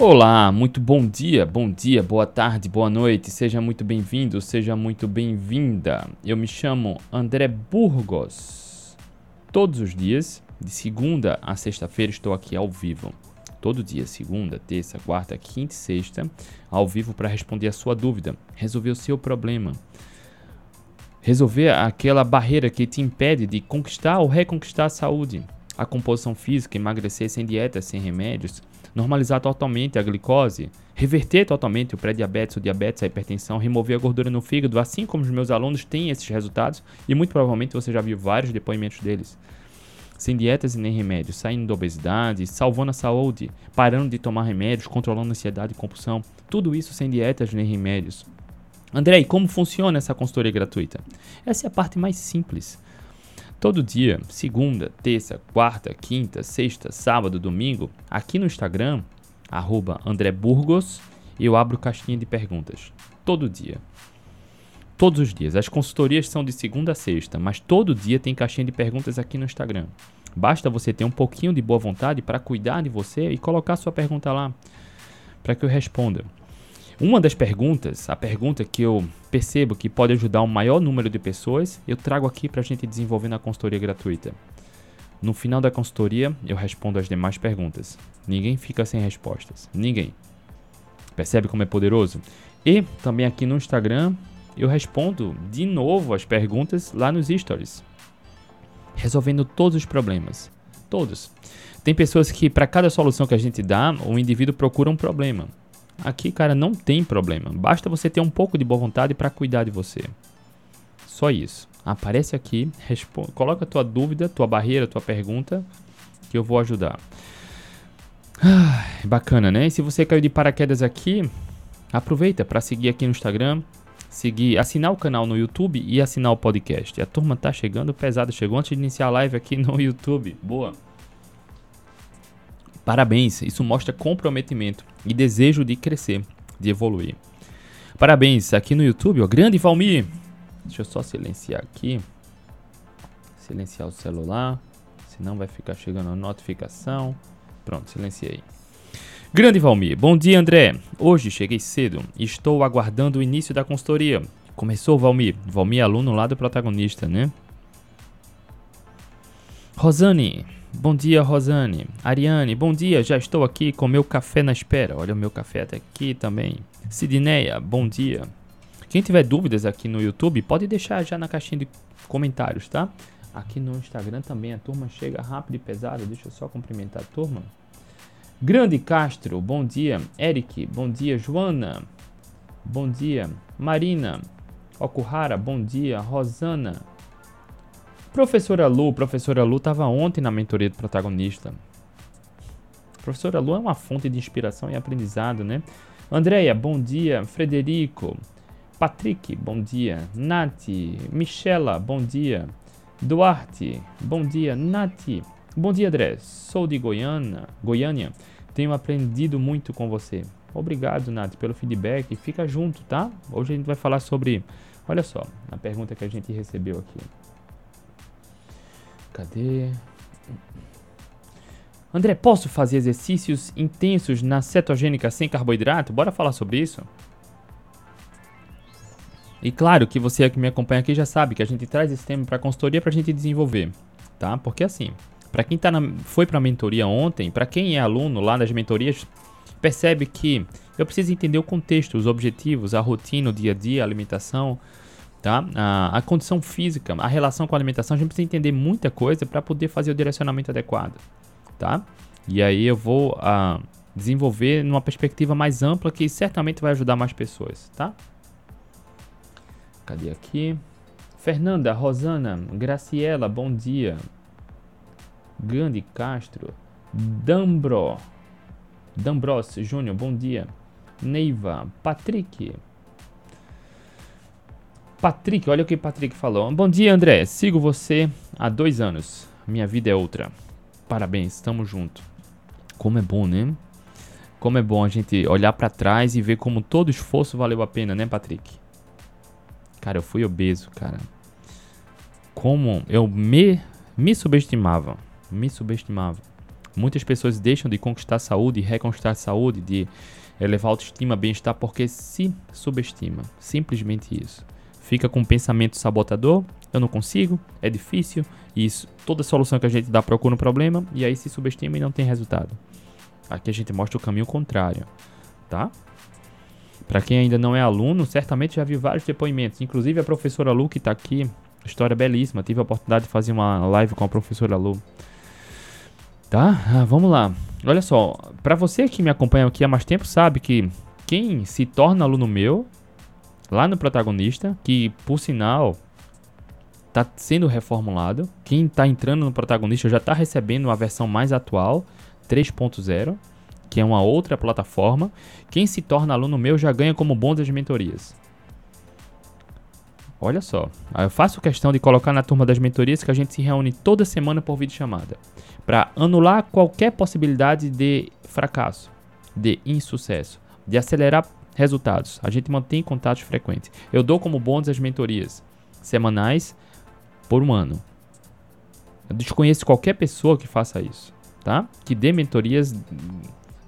Olá, muito bom dia, bom dia, boa tarde, boa noite, seja muito bem-vindo, seja muito bem-vinda. Eu me chamo André Burgos. Todos os dias, de segunda a sexta-feira, estou aqui ao vivo. Todo dia, segunda, terça, quarta, quinta e sexta, ao vivo para responder a sua dúvida, resolver o seu problema. Resolver aquela barreira que te impede de conquistar ou reconquistar a saúde, a composição física, emagrecer sem dieta, sem remédios, normalizar totalmente a glicose, reverter totalmente o pré-diabetes, o diabetes, a hipertensão, remover a gordura no fígado, assim como os meus alunos têm esses resultados e muito provavelmente você já viu vários depoimentos deles. Sem dietas e nem remédios, saindo da obesidade, salvando a saúde, parando de tomar remédios, controlando ansiedade e compulsão, tudo isso sem dietas nem remédios. André, e como funciona essa consultoria gratuita? Essa é a parte mais simples. Todo dia, segunda, terça, quarta, quinta, sexta, sábado, domingo, aqui no Instagram, arroba André Burgos, eu abro caixinha de perguntas. Todo dia. Todos os dias. As consultorias são de segunda a sexta, mas todo dia tem caixinha de perguntas aqui no Instagram. Basta você ter um pouquinho de boa vontade para cuidar de você e colocar sua pergunta lá, para que eu responda. Uma das perguntas, a pergunta que eu percebo que pode ajudar um maior número de pessoas, eu trago aqui para a gente desenvolver na consultoria gratuita. No final da consultoria, eu respondo as demais perguntas. Ninguém fica sem respostas. Ninguém. Percebe como é poderoso? E também aqui no Instagram, eu respondo de novo as perguntas lá nos stories. Resolvendo todos os problemas. Todos. Tem pessoas que, para cada solução que a gente dá, o indivíduo procura um problema. Aqui, cara, não tem problema. Basta você ter um pouco de boa vontade para cuidar de você. Só isso. Aparece aqui, responde, coloca tua dúvida, tua barreira, tua pergunta, que eu vou ajudar. Ah, bacana, né? E se você caiu de paraquedas aqui, aproveita para seguir aqui no Instagram, seguir, assinar o canal no YouTube e assinar o podcast. A turma tá chegando pesada, chegou antes de iniciar a live aqui no YouTube. Boa. Parabéns, isso mostra comprometimento e desejo de crescer, de evoluir. Parabéns, aqui no YouTube, ó, grande Valmir. Deixa eu só silenciar aqui. Silenciar o celular, senão vai ficar chegando a notificação. Pronto, silenciei. Grande Valmir, bom dia André. Hoje cheguei cedo e estou aguardando o início da consultoria. Começou Valmir, Valmir é aluno lá do protagonista, né? Rosane, Bom dia, Rosane. Ariane, bom dia. Já estou aqui com meu café na espera. Olha o meu café até aqui também. Sidneia, bom dia. Quem tiver dúvidas aqui no YouTube, pode deixar já na caixinha de comentários, tá? Aqui no Instagram também a turma chega rápido e pesada. Deixa eu só cumprimentar a turma. Grande Castro, bom dia. Eric, bom dia. Joana, bom dia. Marina, Okuhara, bom dia. Rosana, Professora Lu, professora Lu estava ontem na mentoria do protagonista. Professora Lu é uma fonte de inspiração e aprendizado, né? Andréia, bom dia. Frederico, Patrick, bom dia. Nath, Michela, bom dia. Duarte, bom dia. Nath, bom dia, André. Sou de Goiânia, Goiânia. Tenho aprendido muito com você. Obrigado, Nath, pelo feedback. Fica junto, tá? Hoje a gente vai falar sobre, olha só, a pergunta que a gente recebeu aqui. Cadê? André, posso fazer exercícios intensos na cetogênica sem carboidrato? Bora falar sobre isso? E claro que você que me acompanha aqui já sabe que a gente traz esse tema para consultoria para a gente desenvolver, tá? Porque assim, para quem tá na, foi para a mentoria ontem, para quem é aluno lá das mentorias, percebe que eu preciso entender o contexto, os objetivos, a rotina, o dia a dia, a alimentação, tá? A, a, condição física, a relação com a alimentação, a gente precisa entender muita coisa para poder fazer o direcionamento adequado, tá? E aí eu vou uh, desenvolver numa perspectiva mais ampla que certamente vai ajudar mais pessoas, tá? Cadê aqui? Fernanda, Rosana, Graciela, bom dia. Gandhi Castro, Dambro, Dambros Júnior, bom dia. Neiva, Patrick, Patrick, olha o que Patrick falou. Bom dia, André. Sigo você há dois anos. Minha vida é outra. Parabéns, estamos junto. Como é bom, né? Como é bom a gente olhar para trás e ver como todo esforço valeu a pena, né, Patrick? Cara, eu fui obeso, cara. Como eu me, me subestimava. Me subestimava. Muitas pessoas deixam de conquistar saúde, reconquistar saúde, de elevar autoestima, bem-estar, porque se subestima. Simplesmente isso. Fica com um pensamento sabotador, eu não consigo, é difícil, e isso, toda solução que a gente dá procura um problema, e aí se subestima e não tem resultado. Aqui a gente mostra o caminho contrário, tá? Para quem ainda não é aluno, certamente já viu vários depoimentos, inclusive a professora Lu que está aqui, história belíssima, tive a oportunidade de fazer uma live com a professora Lu. Tá? Ah, vamos lá. Olha só, para você que me acompanha aqui há mais tempo sabe que quem se torna aluno meu, lá no protagonista, que por sinal está sendo reformulado, quem está entrando no protagonista já está recebendo a versão mais atual, 3.0, que é uma outra plataforma. Quem se torna aluno meu já ganha como bom das mentorias. Olha só, eu faço questão de colocar na turma das mentorias que a gente se reúne toda semana por vídeo chamada para anular qualquer possibilidade de fracasso, de insucesso, de acelerar resultados. A gente mantém contatos frequentes. Eu dou como bônus as mentorias semanais por um ano. Eu desconheço qualquer pessoa que faça isso, tá? Que dê mentorias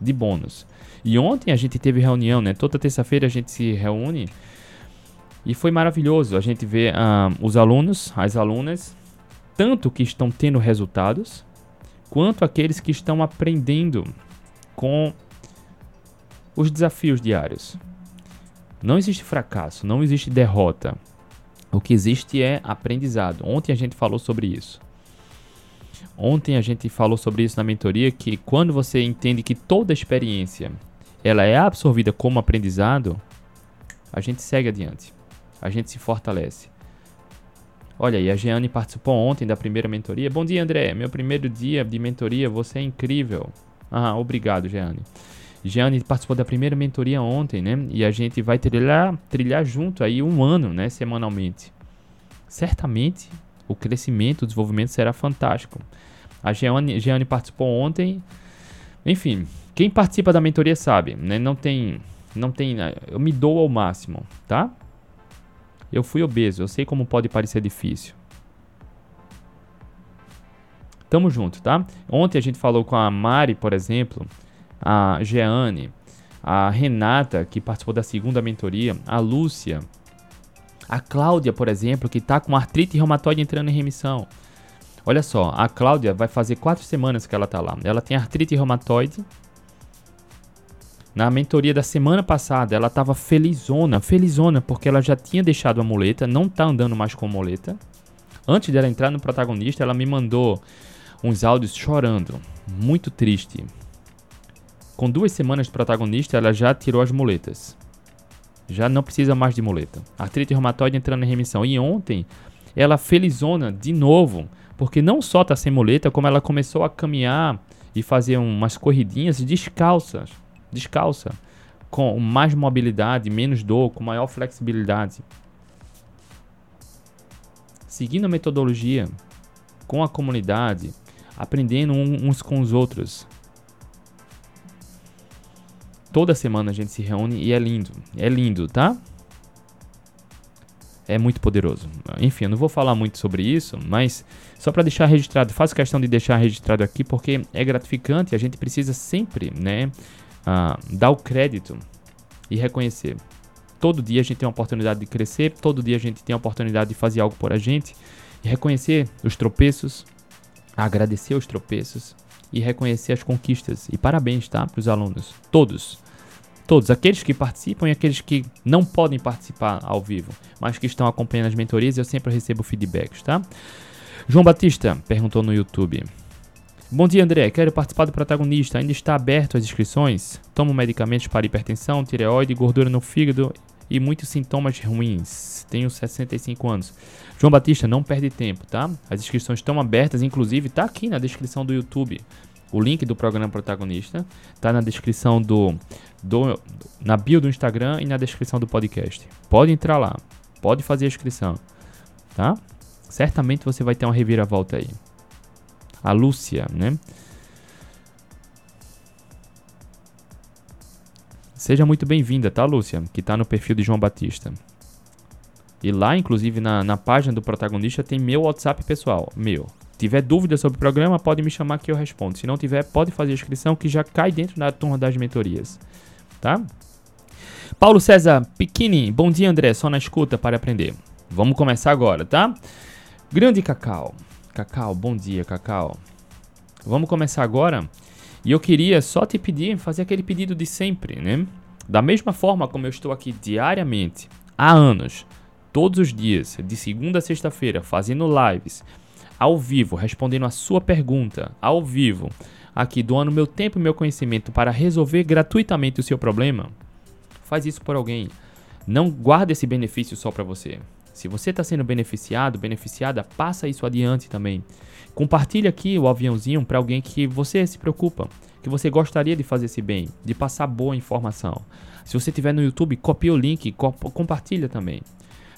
de bônus. E ontem a gente teve reunião, né? Toda terça-feira a gente se reúne e foi maravilhoso a gente ver uh, os alunos, as alunas, tanto que estão tendo resultados, quanto aqueles que estão aprendendo com os desafios diários. Não existe fracasso, não existe derrota. O que existe é aprendizado. Ontem a gente falou sobre isso. Ontem a gente falou sobre isso na mentoria que quando você entende que toda experiência ela é absorvida como aprendizado, a gente segue adiante a gente se fortalece. Olha aí, a Jeane participou ontem da primeira mentoria. Bom dia, André. Meu primeiro dia de mentoria, você é incrível. Ah, obrigado, Jeane. Jeane participou da primeira mentoria ontem, né? E a gente vai trilhar, trilhar junto aí um ano, né? Semanalmente. Certamente o crescimento, o desenvolvimento será fantástico. A Jeane, participou ontem. Enfim, quem participa da mentoria sabe, né? Não tem, não tem, eu me dou ao máximo, tá? Eu fui obeso, eu sei como pode parecer difícil. Tamo junto, tá? Ontem a gente falou com a Mari, por exemplo, a Jeane, a Renata, que participou da segunda mentoria, a Lúcia, a Cláudia, por exemplo, que tá com artrite reumatoide entrando em remissão. Olha só, a Cláudia vai fazer quatro semanas que ela tá lá. Ela tem artrite reumatoide, na mentoria da semana passada, ela estava felizona, felizona, porque ela já tinha deixado a muleta, não tá andando mais com muleta. Antes dela entrar no protagonista, ela me mandou uns áudios chorando, muito triste. Com duas semanas de protagonista, ela já tirou as muletas. Já não precisa mais de muleta. Artrite reumatoide entrando em remissão. E ontem, ela felizona de novo, porque não só tá sem muleta, como ela começou a caminhar e fazer umas corridinhas descalças descalça, com mais mobilidade, menos dor, com maior flexibilidade. Seguindo a metodologia, com a comunidade, aprendendo uns com os outros. Toda semana a gente se reúne e é lindo. É lindo, tá? é muito poderoso. Enfim, eu não vou falar muito sobre isso, mas só para deixar registrado, faço questão de deixar registrado aqui porque é gratificante, a gente precisa sempre, né, ah, dar o crédito e reconhecer. Todo dia a gente tem a oportunidade de crescer, todo dia a gente tem a oportunidade de fazer algo por a gente e reconhecer os tropeços, agradecer os tropeços e reconhecer as conquistas. E parabéns, tá? Para os alunos, todos. Todos, aqueles que participam e aqueles que não podem participar ao vivo, mas que estão acompanhando as mentorias, eu sempre recebo feedbacks, tá? João Batista perguntou no YouTube: Bom dia, André. Quero participar do protagonista. Ainda está aberto as inscrições? Tomo medicamentos para hipertensão, tireoide, gordura no fígado e muitos sintomas ruins. Tenho 65 anos. João Batista, não perde tempo, tá? As inscrições estão abertas, inclusive está aqui na descrição do YouTube. O link do programa protagonista está na descrição do, do na bio do Instagram e na descrição do podcast. Pode entrar lá, pode fazer a inscrição, tá? Certamente você vai ter uma reviravolta aí a Lúcia, né? Seja muito bem-vinda, tá, Lúcia? Que tá no perfil de João Batista. E lá, inclusive, na, na página do protagonista, tem meu WhatsApp pessoal. Meu. tiver dúvida sobre o programa, pode me chamar que eu respondo. Se não tiver, pode fazer a inscrição que já cai dentro da turma das mentorias. Tá? Paulo César Piquini, bom dia André, só na escuta para aprender. Vamos começar agora, tá? Grande Cacau. Cacau, bom dia, Cacau. Vamos começar agora. E eu queria só te pedir, fazer aquele pedido de sempre, né? Da mesma forma como eu estou aqui diariamente, há anos, todos os dias, de segunda a sexta-feira, fazendo lives, ao vivo, respondendo a sua pergunta, ao vivo, aqui doando meu tempo e meu conhecimento para resolver gratuitamente o seu problema, faz isso por alguém. Não guarda esse benefício só para você. Se você está sendo beneficiado, beneficiada, passa isso adiante também. Compartilhe aqui o aviãozinho para alguém que você se preocupa, que você gostaria de fazer esse bem, de passar boa informação. Se você estiver no YouTube, copia o link, co compartilha também.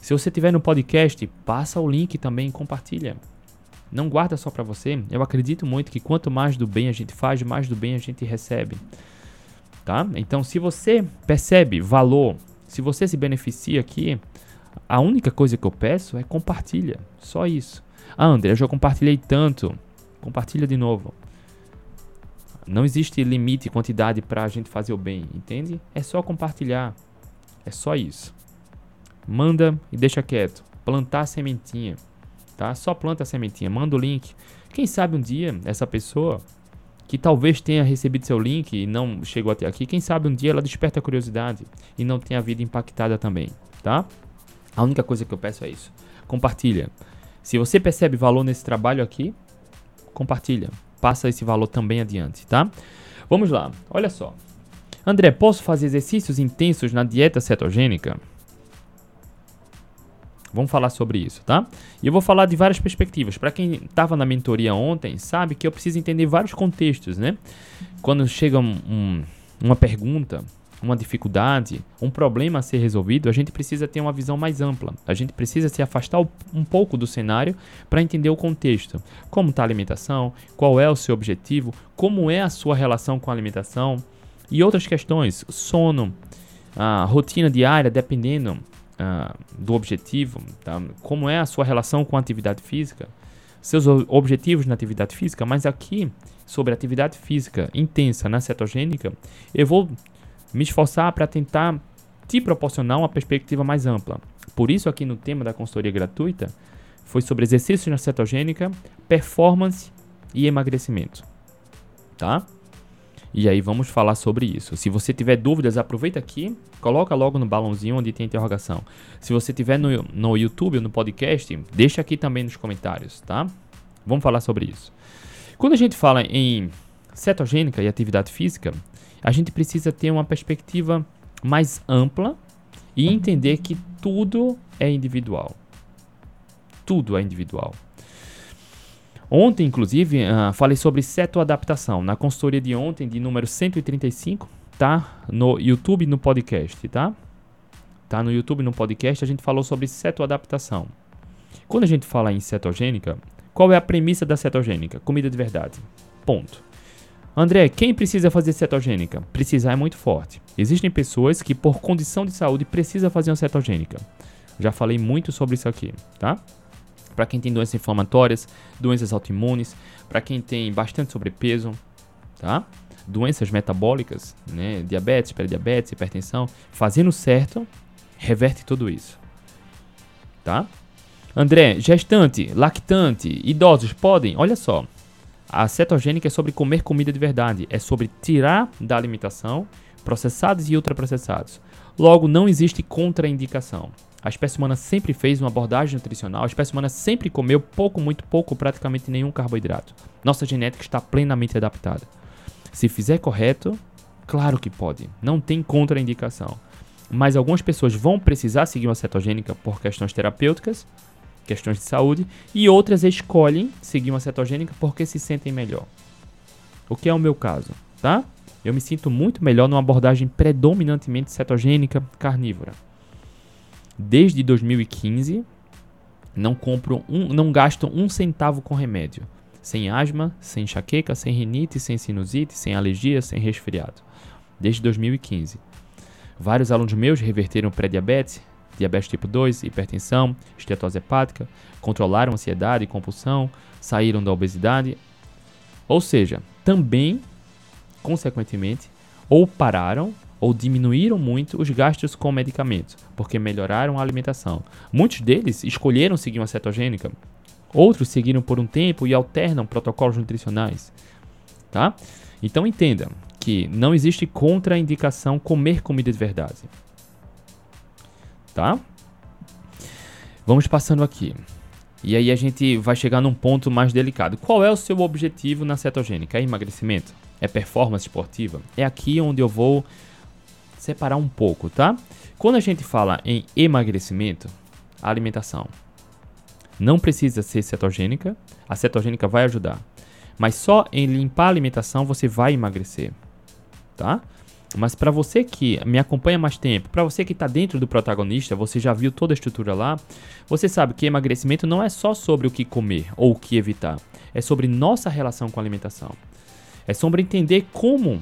Se você estiver no podcast, passa o link também, compartilha. Não guarda só para você. Eu acredito muito que quanto mais do bem a gente faz, mais do bem a gente recebe tá? Então, se você percebe valor, se você se beneficia aqui, a única coisa que eu peço é compartilha, só isso. Ah, André, eu já compartilhei tanto, compartilha de novo. Não existe limite, quantidade para a gente fazer o bem, entende? É só compartilhar, é só isso. Manda e deixa quieto. Plantar a sementinha, tá? Só planta a sementinha, manda o link. Quem sabe um dia essa pessoa que talvez tenha recebido seu link e não chegou até aqui, quem sabe um dia ela desperta a curiosidade e não tenha a vida impactada também, tá? A única coisa que eu peço é isso. Compartilha. Se você percebe valor nesse trabalho aqui, compartilha. Passa esse valor também adiante, tá? Vamos lá. Olha só. André, posso fazer exercícios intensos na dieta cetogênica? Vamos falar sobre isso, tá? E eu vou falar de várias perspectivas. Para quem estava na mentoria ontem, sabe que eu preciso entender vários contextos, né? Quando chega um, um, uma pergunta, uma dificuldade, um problema a ser resolvido, a gente precisa ter uma visão mais ampla. A gente precisa se afastar um pouco do cenário para entender o contexto. Como está a alimentação, qual é o seu objetivo, como é a sua relação com a alimentação e outras questões, sono, a rotina diária, dependendo uh, do objetivo, tá? como é a sua relação com a atividade física, seus objetivos na atividade física, mas aqui sobre atividade física intensa na cetogênica, eu vou me esforçar para tentar te proporcionar uma perspectiva mais ampla. Por isso aqui no tema da consultoria gratuita foi sobre exercícios na cetogênica, performance e emagrecimento, tá? E aí vamos falar sobre isso. Se você tiver dúvidas, aproveita aqui, coloca logo no balãozinho onde tem interrogação. Se você tiver no, no YouTube ou no podcast, deixa aqui também nos comentários, tá? Vamos falar sobre isso. Quando a gente fala em cetogênica e atividade física, a gente precisa ter uma perspectiva mais ampla e entender que tudo é individual. Tudo é individual. Ontem, inclusive, uh, falei sobre cetoadaptação na consultoria de ontem, de número 135, tá? No YouTube no podcast, tá? Tá no YouTube no podcast, a gente falou sobre cetoadaptação. Quando a gente fala em cetogênica, qual é a premissa da cetogênica? Comida de verdade. Ponto. André, quem precisa fazer cetogênica? Precisar é muito forte. Existem pessoas que, por condição de saúde, precisam fazer uma cetogênica. Já falei muito sobre isso aqui, tá? Para quem tem doenças inflamatórias, doenças autoimunes, para quem tem bastante sobrepeso, tá? Doenças metabólicas, né? Diabetes, pré-diabetes, hipertensão, fazendo certo, reverte tudo isso. Tá? André, gestante, lactante, idosos podem? Olha só. A cetogênica é sobre comer comida de verdade, é sobre tirar da alimentação processados e ultraprocessados. Logo, não existe contraindicação. A espécie humana sempre fez uma abordagem nutricional, a espécie humana sempre comeu pouco, muito pouco, praticamente nenhum carboidrato. Nossa genética está plenamente adaptada. Se fizer correto, claro que pode, não tem contraindicação. Mas algumas pessoas vão precisar seguir uma cetogênica por questões terapêuticas, questões de saúde, e outras escolhem seguir uma cetogênica porque se sentem melhor. O que é o meu caso, tá? Eu me sinto muito melhor numa abordagem predominantemente cetogênica carnívora. Desde 2015, não compro um, não gasto um centavo com remédio. Sem asma, sem enxaqueca, sem rinite, sem sinusite, sem alergia, sem resfriado. Desde 2015. Vários alunos meus reverteram pré-diabetes, diabetes tipo 2, hipertensão, estetose hepática, controlaram ansiedade e compulsão, saíram da obesidade. Ou seja, também, consequentemente, ou pararam ou diminuíram muito os gastos com medicamentos, porque melhoraram a alimentação. Muitos deles escolheram seguir uma cetogênica, outros seguiram por um tempo e alternam protocolos nutricionais, tá? Então entenda que não existe contraindicação comer comida de verdade. Tá? Vamos passando aqui. E aí a gente vai chegar num ponto mais delicado. Qual é o seu objetivo na cetogênica? É emagrecimento? É performance esportiva? É aqui onde eu vou separar um pouco, tá? Quando a gente fala em emagrecimento, a alimentação não precisa ser cetogênica, a cetogênica vai ajudar. Mas só em limpar a alimentação você vai emagrecer, tá? Mas para você que me acompanha mais tempo, para você que está dentro do protagonista, você já viu toda a estrutura lá, você sabe que emagrecimento não é só sobre o que comer ou o que evitar, é sobre nossa relação com a alimentação. É sobre entender como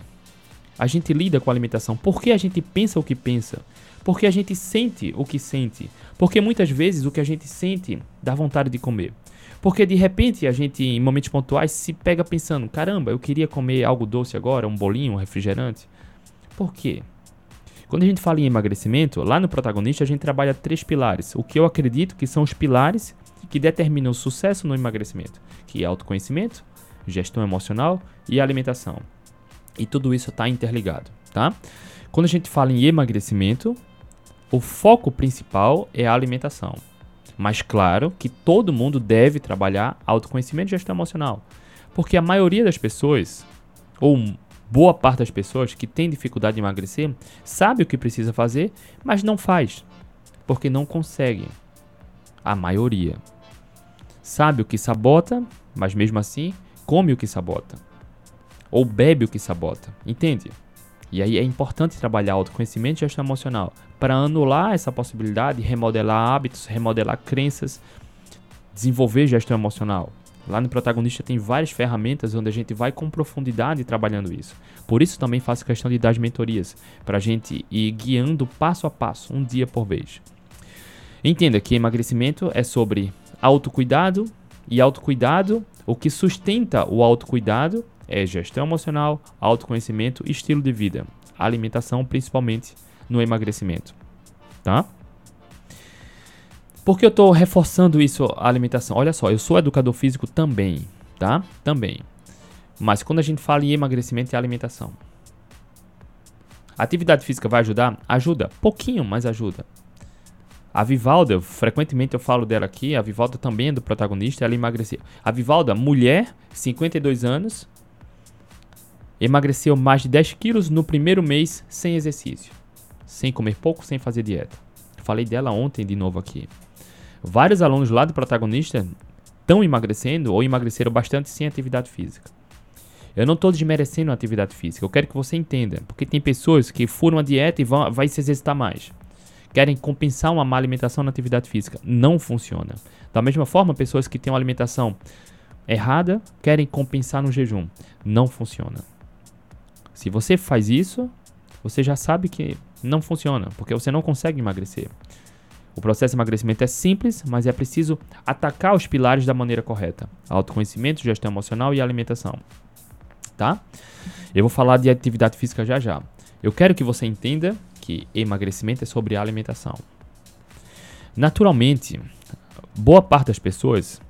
a gente lida com a alimentação, por que a gente pensa o que pensa, por que a gente sente o que sente, porque muitas vezes o que a gente sente dá vontade de comer. Porque de repente a gente, em momentos pontuais, se pega pensando: caramba, eu queria comer algo doce agora, um bolinho, um refrigerante. Por quê? Quando a gente fala em emagrecimento, lá no protagonista a gente trabalha três pilares. O que eu acredito que são os pilares que determinam o sucesso no emagrecimento, que é autoconhecimento, gestão emocional e alimentação. E tudo isso está interligado, tá? Quando a gente fala em emagrecimento, o foco principal é a alimentação. Mas claro que todo mundo deve trabalhar autoconhecimento e gestão emocional. Porque a maioria das pessoas, ou boa parte das pessoas que tem dificuldade de emagrecer, sabe o que precisa fazer, mas não faz. Porque não consegue. A maioria. Sabe o que sabota, mas mesmo assim come o que sabota ou bebe o que sabota, entende? E aí é importante trabalhar autoconhecimento e gestão emocional para anular essa possibilidade, remodelar hábitos, remodelar crenças, desenvolver gestão emocional. Lá no protagonista tem várias ferramentas onde a gente vai com profundidade trabalhando isso. Por isso também faço questão de dar as mentorias, para a gente ir guiando passo a passo, um dia por vez. Entenda que emagrecimento é sobre autocuidado e autocuidado, o que sustenta o autocuidado é gestão emocional, autoconhecimento e estilo de vida. Alimentação, principalmente no emagrecimento. Tá? Por que eu estou reforçando isso, a alimentação? Olha só, eu sou educador físico também, tá? Também. Mas quando a gente fala em emagrecimento e alimentação, atividade física vai ajudar? Ajuda, pouquinho, mas ajuda. A Vivalda, frequentemente eu falo dela aqui, a Vivalda também é do protagonista, ela emagreceu. A Vivalda, mulher, 52 anos, Emagreceu mais de 10 quilos no primeiro mês sem exercício. Sem comer pouco, sem fazer dieta. Falei dela ontem de novo aqui. Vários alunos lá do protagonista estão emagrecendo ou emagreceram bastante sem atividade física. Eu não estou desmerecendo a atividade física, eu quero que você entenda, porque tem pessoas que furam a dieta e vão vai se exercitar mais. Querem compensar uma má alimentação na atividade física. Não funciona. Da mesma forma, pessoas que têm uma alimentação errada querem compensar no jejum. Não funciona. Se você faz isso, você já sabe que não funciona, porque você não consegue emagrecer. O processo de emagrecimento é simples, mas é preciso atacar os pilares da maneira correta: autoconhecimento, gestão emocional e alimentação. Tá? Eu vou falar de atividade física já já. Eu quero que você entenda que emagrecimento é sobre alimentação. Naturalmente, boa parte das pessoas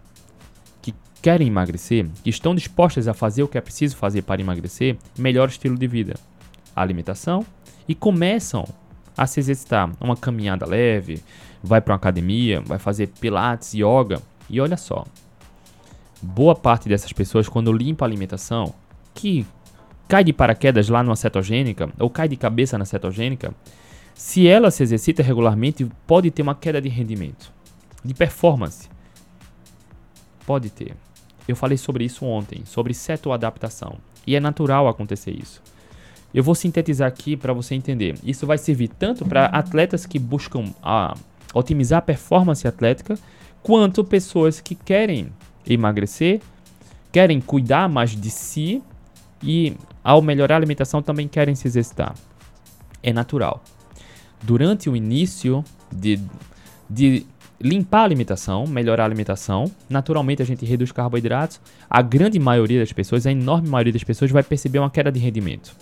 querem emagrecer, que estão dispostas a fazer o que é preciso fazer para emagrecer, melhor estilo de vida, alimentação e começam a se exercitar, uma caminhada leve, vai para uma academia, vai fazer pilates, yoga e olha só, boa parte dessas pessoas quando limpa a alimentação, que cai de paraquedas lá numa cetogênica ou cai de cabeça na cetogênica, se ela se exercita regularmente, pode ter uma queda de rendimento, de performance. Pode ter. Eu falei sobre isso ontem, sobre cetoadaptação. E é natural acontecer isso. Eu vou sintetizar aqui para você entender. Isso vai servir tanto para atletas que buscam a, otimizar a performance atlética, quanto pessoas que querem emagrecer, querem cuidar mais de si e, ao melhorar a alimentação, também querem se exercitar. É natural. Durante o início, de, de limpar a alimentação, melhorar a alimentação. Naturalmente a gente reduz carboidratos. A grande maioria das pessoas, a enorme maioria das pessoas vai perceber uma queda de rendimento.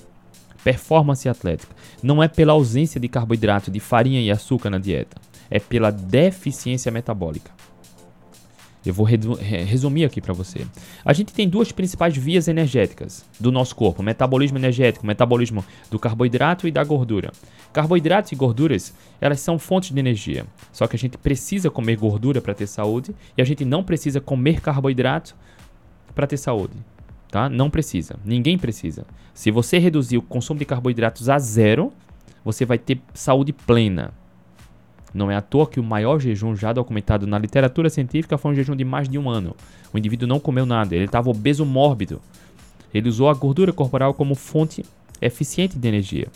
Performance atlética não é pela ausência de carboidrato, de farinha e açúcar na dieta, é pela deficiência metabólica. Eu vou resumir aqui para você. A gente tem duas principais vias energéticas do nosso corpo: metabolismo energético, metabolismo do carboidrato e da gordura. Carboidratos e gorduras, elas são fontes de energia. Só que a gente precisa comer gordura para ter saúde e a gente não precisa comer carboidrato para ter saúde. Tá? Não precisa. Ninguém precisa. Se você reduzir o consumo de carboidratos a zero, você vai ter saúde plena. Não é à toa que o maior jejum já documentado na literatura científica foi um jejum de mais de um ano. O indivíduo não comeu nada, ele estava obeso mórbido. Ele usou a gordura corporal como fonte eficiente de energia.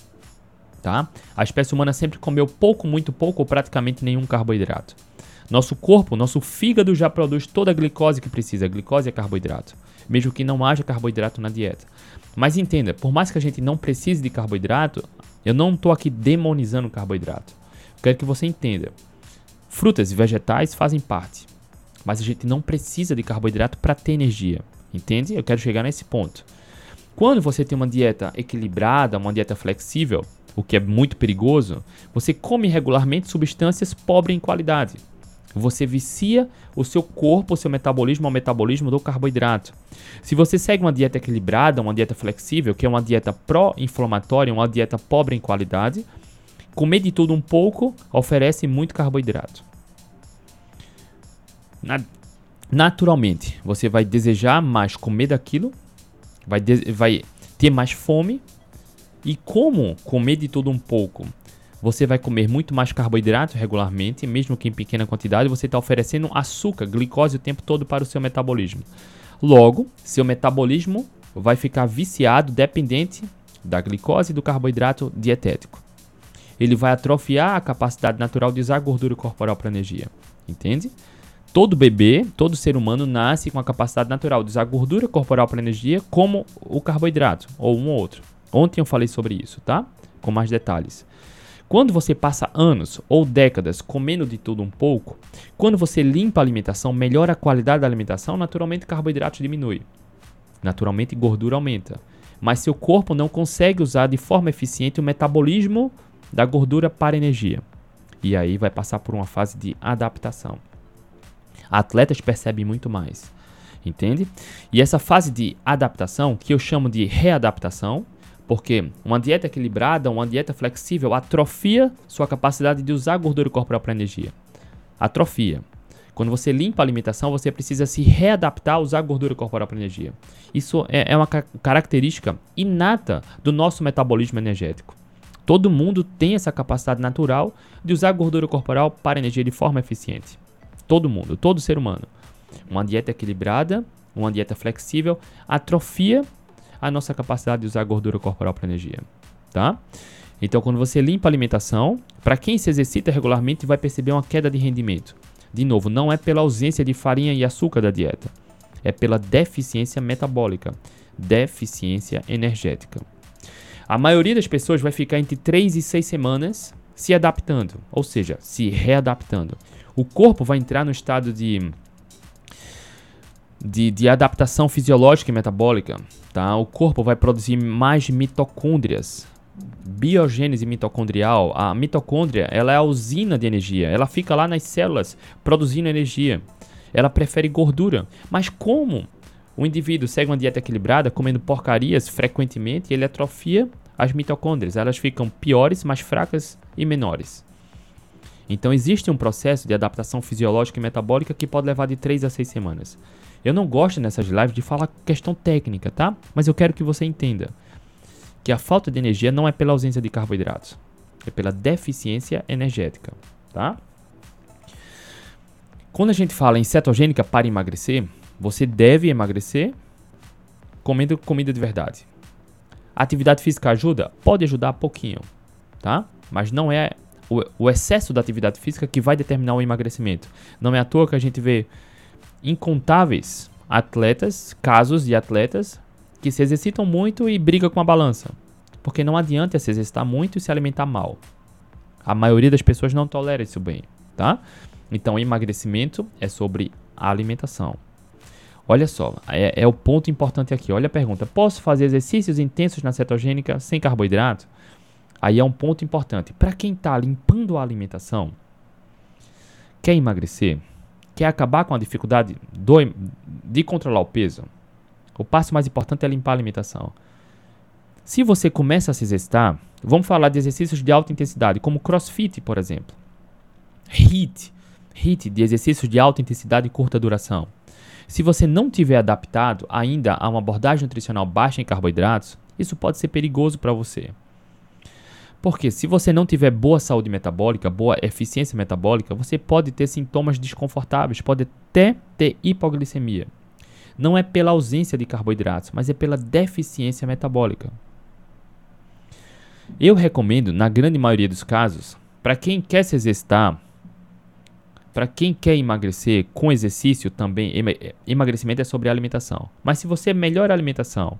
Tá? A espécie humana sempre comeu pouco, muito pouco ou praticamente nenhum carboidrato. Nosso corpo, nosso fígado já produz toda a glicose que precisa. Glicose é carboidrato, mesmo que não haja carboidrato na dieta. Mas entenda, por mais que a gente não precise de carboidrato, eu não estou aqui demonizando o carboidrato. Quero que você entenda. Frutas e vegetais fazem parte, mas a gente não precisa de carboidrato para ter energia. Entende? Eu quero chegar nesse ponto. Quando você tem uma dieta equilibrada, uma dieta flexível, o que é muito perigoso, você come regularmente substâncias pobres em qualidade. Você vicia o seu corpo, o seu metabolismo ao metabolismo do carboidrato. Se você segue uma dieta equilibrada, uma dieta flexível, que é uma dieta pró-inflamatória, uma dieta pobre em qualidade, Comer de tudo um pouco oferece muito carboidrato. Naturalmente, você vai desejar mais comer daquilo, vai, vai ter mais fome. E como comer de tudo um pouco, você vai comer muito mais carboidrato regularmente, mesmo que em pequena quantidade, você está oferecendo açúcar, glicose o tempo todo para o seu metabolismo. Logo, seu metabolismo vai ficar viciado, dependente da glicose e do carboidrato dietético ele vai atrofiar a capacidade natural de usar gordura corporal para energia. Entende? Todo bebê, todo ser humano nasce com a capacidade natural de usar gordura corporal para energia, como o carboidrato, ou um ou outro. Ontem eu falei sobre isso, tá? Com mais detalhes. Quando você passa anos ou décadas comendo de tudo um pouco, quando você limpa a alimentação, melhora a qualidade da alimentação, naturalmente carboidrato diminui. Naturalmente gordura aumenta. Mas seu corpo não consegue usar de forma eficiente o metabolismo da gordura para energia. E aí vai passar por uma fase de adaptação. Atletas percebem muito mais, entende? E essa fase de adaptação, que eu chamo de readaptação, porque uma dieta equilibrada, uma dieta flexível, atrofia sua capacidade de usar gordura corporal para energia. Atrofia. Quando você limpa a alimentação, você precisa se readaptar a usar gordura corporal para energia. Isso é, é uma característica inata do nosso metabolismo energético. Todo mundo tem essa capacidade natural de usar gordura corporal para energia de forma eficiente. Todo mundo, todo ser humano. Uma dieta equilibrada, uma dieta flexível, atrofia a nossa capacidade de usar gordura corporal para energia, tá? Então, quando você limpa a alimentação, para quem se exercita regularmente vai perceber uma queda de rendimento. De novo, não é pela ausência de farinha e açúcar da dieta, é pela deficiência metabólica, deficiência energética. A maioria das pessoas vai ficar entre 3 e 6 semanas se adaptando, ou seja, se readaptando. O corpo vai entrar no estado de, de, de adaptação fisiológica e metabólica. Tá? O corpo vai produzir mais mitocôndrias, biogênese mitocondrial. A mitocôndria ela é a usina de energia. Ela fica lá nas células produzindo energia. Ela prefere gordura. Mas como o indivíduo segue uma dieta equilibrada, comendo porcarias frequentemente, ele atrofia as mitocôndrias. Elas ficam piores, mais fracas e menores. Então existe um processo de adaptação fisiológica e metabólica que pode levar de 3 a 6 semanas. Eu não gosto nessas lives de falar questão técnica, tá? Mas eu quero que você entenda que a falta de energia não é pela ausência de carboidratos, é pela deficiência energética, tá? Quando a gente fala em cetogênica para emagrecer, você deve emagrecer comendo comida de verdade. A atividade física ajuda? Pode ajudar pouquinho, tá? Mas não é o, o, excesso da atividade física que vai determinar o emagrecimento. Não é à toa que a gente vê incontáveis atletas, casos de atletas que se exercitam muito e brigam com a balança. Porque não adianta se exercitar muito e se alimentar mal. A maioria das pessoas não tolera isso bem, tá? Então, emagrecimento é sobre alimentação. Olha só, é, é, o ponto importante aqui. Olha a pergunta: posso fazer exercícios intensos na cetogênica sem carboidrato? Aí é um ponto importante. Para quem está limpando a alimentação, quer emagrecer, quer acabar com a dificuldade do, de controlar o peso, o passo mais importante é limpar a alimentação. Se você começa a se exercitar, vamos falar de exercícios de alta intensidade, como crossfit, por exemplo. HIIT, HIIT de exercícios de alta intensidade e curta duração. Se você não tiver adaptado ainda a uma abordagem nutricional baixa em carboidratos, isso pode ser perigoso para você. Porque se você não tiver boa saúde metabólica, boa eficiência metabólica, você pode ter sintomas desconfortáveis, pode até ter hipoglicemia. Não é pela ausência de carboidratos, mas é pela deficiência metabólica. Eu recomendo, na grande maioria dos casos, para quem quer se exercitar, para quem quer emagrecer com exercício também, emagrecimento é sobre alimentação. Mas se você melhora a alimentação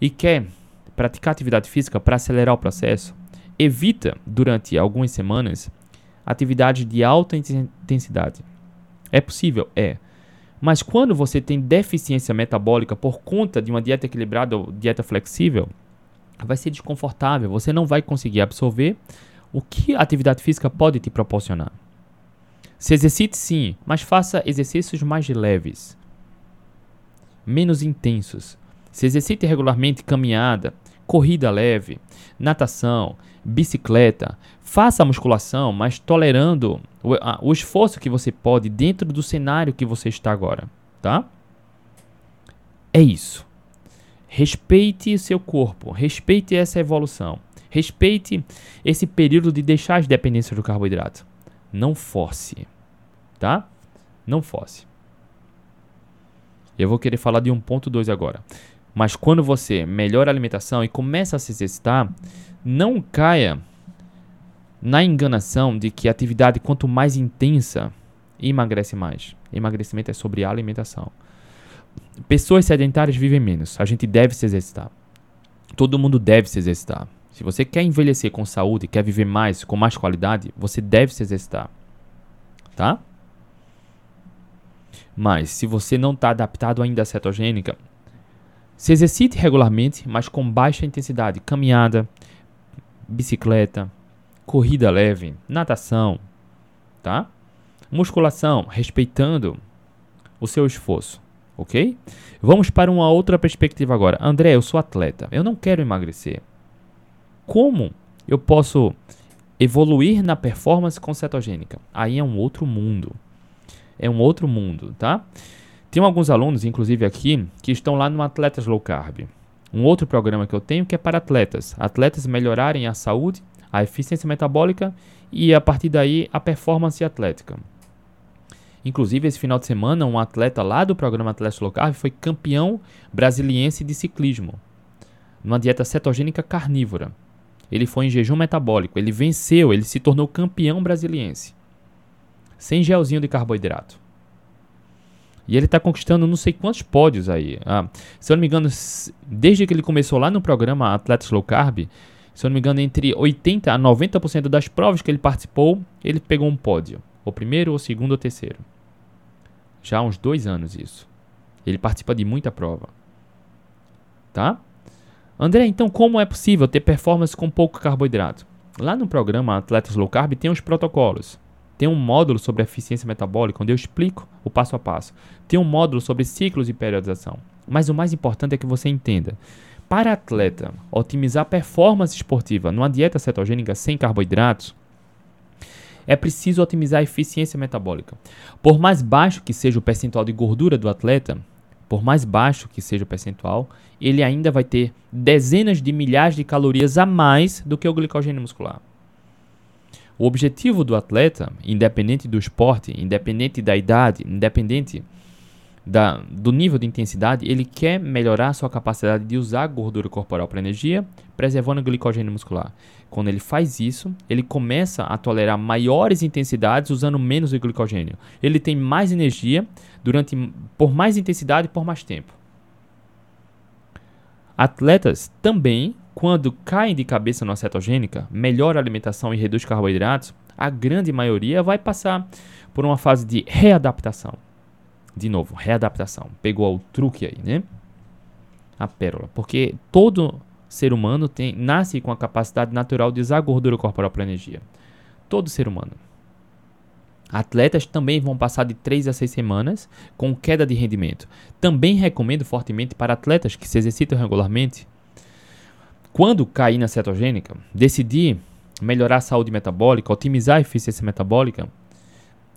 e quer praticar atividade física para acelerar o processo, evita durante algumas semanas atividades de alta intensidade. É possível? É. Mas quando você tem deficiência metabólica por conta de uma dieta equilibrada ou dieta flexível, vai ser desconfortável. Você não vai conseguir absorver o que a atividade física pode te proporcionar. Se exercite sim, mas faça exercícios mais leves, menos intensos. Se exercite regularmente caminhada, corrida leve, natação, bicicleta. Faça a musculação, mas tolerando o, a, o esforço que você pode dentro do cenário que você está agora, tá? É isso. Respeite o seu corpo, respeite essa evolução, respeite esse período de deixar as dependências do carboidrato. Não force tá? Não fosse. Eu vou querer falar de 1.2 agora. Mas quando você melhora a alimentação e começa a se exercitar, não caia na enganação de que a atividade quanto mais intensa emagrece mais. Emagrecimento é sobre alimentação. Pessoas sedentárias vivem menos. A gente deve se exercitar. Todo mundo deve se exercitar. Se você quer envelhecer com saúde, quer viver mais, com mais qualidade, você deve se exercitar. Tá? Mas se você não está adaptado ainda à cetogênica, se exercite regularmente, mas com baixa intensidade, caminhada, bicicleta, corrida leve, natação, tá? Musculação, respeitando o seu esforço, ok? Vamos para uma outra perspectiva agora. André, eu sou atleta, eu não quero emagrecer. Como eu posso evoluir na performance com cetogênica? Aí é um outro mundo é um outro mundo, tá? Tem alguns alunos, inclusive aqui, que estão lá no Atletas Low Carb. Um outro programa que eu tenho que é para atletas. Atletas melhorarem a saúde, a eficiência metabólica e a partir daí a performance atlética. Inclusive, esse final de semana, um atleta lá do programa Atletas Low Carb foi campeão brasiliense de ciclismo, numa dieta cetogênica carnívora. Ele foi em jejum metabólico, ele venceu, ele se tornou campeão brasiliense sem gelzinho de carboidrato. E ele está conquistando não sei quantos pódios aí. Ah, se eu não me engano, desde que ele começou lá no programa Atletas Low Carb, se eu não me engano, entre 80% a 90% das provas que ele participou, ele pegou um pódio. O primeiro, o segundo ou terceiro. Já há uns dois anos isso. Ele participa de muita prova. Tá? André, então como é possível ter performance com pouco carboidrato? Lá no programa Atletas Low Carb tem os protocolos. Tem um módulo sobre eficiência metabólica, onde eu explico o passo a passo. Tem um módulo sobre ciclos e periodização. Mas o mais importante é que você entenda. Para atleta otimizar a performance esportiva numa dieta cetogênica sem carboidratos, é preciso otimizar a eficiência metabólica. Por mais baixo que seja o percentual de gordura do atleta, por mais baixo que seja o percentual, ele ainda vai ter dezenas de milhares de calorias a mais do que o glicogênio muscular. O objetivo do atleta, independente do esporte, independente da idade, independente da, do nível de intensidade, ele quer melhorar sua capacidade de usar gordura corporal para energia, preservando o glicogênio muscular. Quando ele faz isso, ele começa a tolerar maiores intensidades usando menos glicogênio. Ele tem mais energia durante por mais intensidade e por mais tempo. Atletas também quando caem de cabeça na cetogênica, melhora a alimentação e reduz carboidratos, a grande maioria vai passar por uma fase de readaptação. De novo, readaptação. Pegou o truque aí, né? A pérola. Porque todo ser humano tem, nasce com a capacidade natural de usar gordura corporal para energia. Todo ser humano. Atletas também vão passar de 3 a 6 semanas com queda de rendimento. Também recomendo fortemente para atletas que se exercitam regularmente. Quando cair na cetogênica, decidir melhorar a saúde metabólica, otimizar a eficiência metabólica,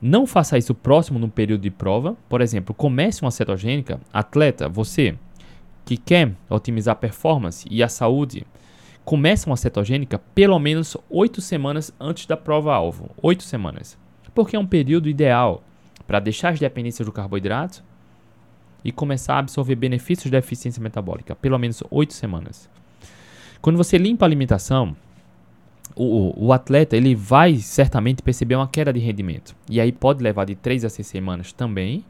não faça isso próximo no período de prova. Por exemplo, comece uma cetogênica, atleta, você que quer otimizar a performance e a saúde, comece uma cetogênica pelo menos 8 semanas antes da prova-alvo. 8 semanas. Porque é um período ideal para deixar as dependências do carboidrato e começar a absorver benefícios da eficiência metabólica. Pelo menos 8 semanas. Quando você limpa a alimentação, o, o, atleta ele vai certamente perceber uma queda de rendimento. E aí pode levar de 3 a 6 semanas também,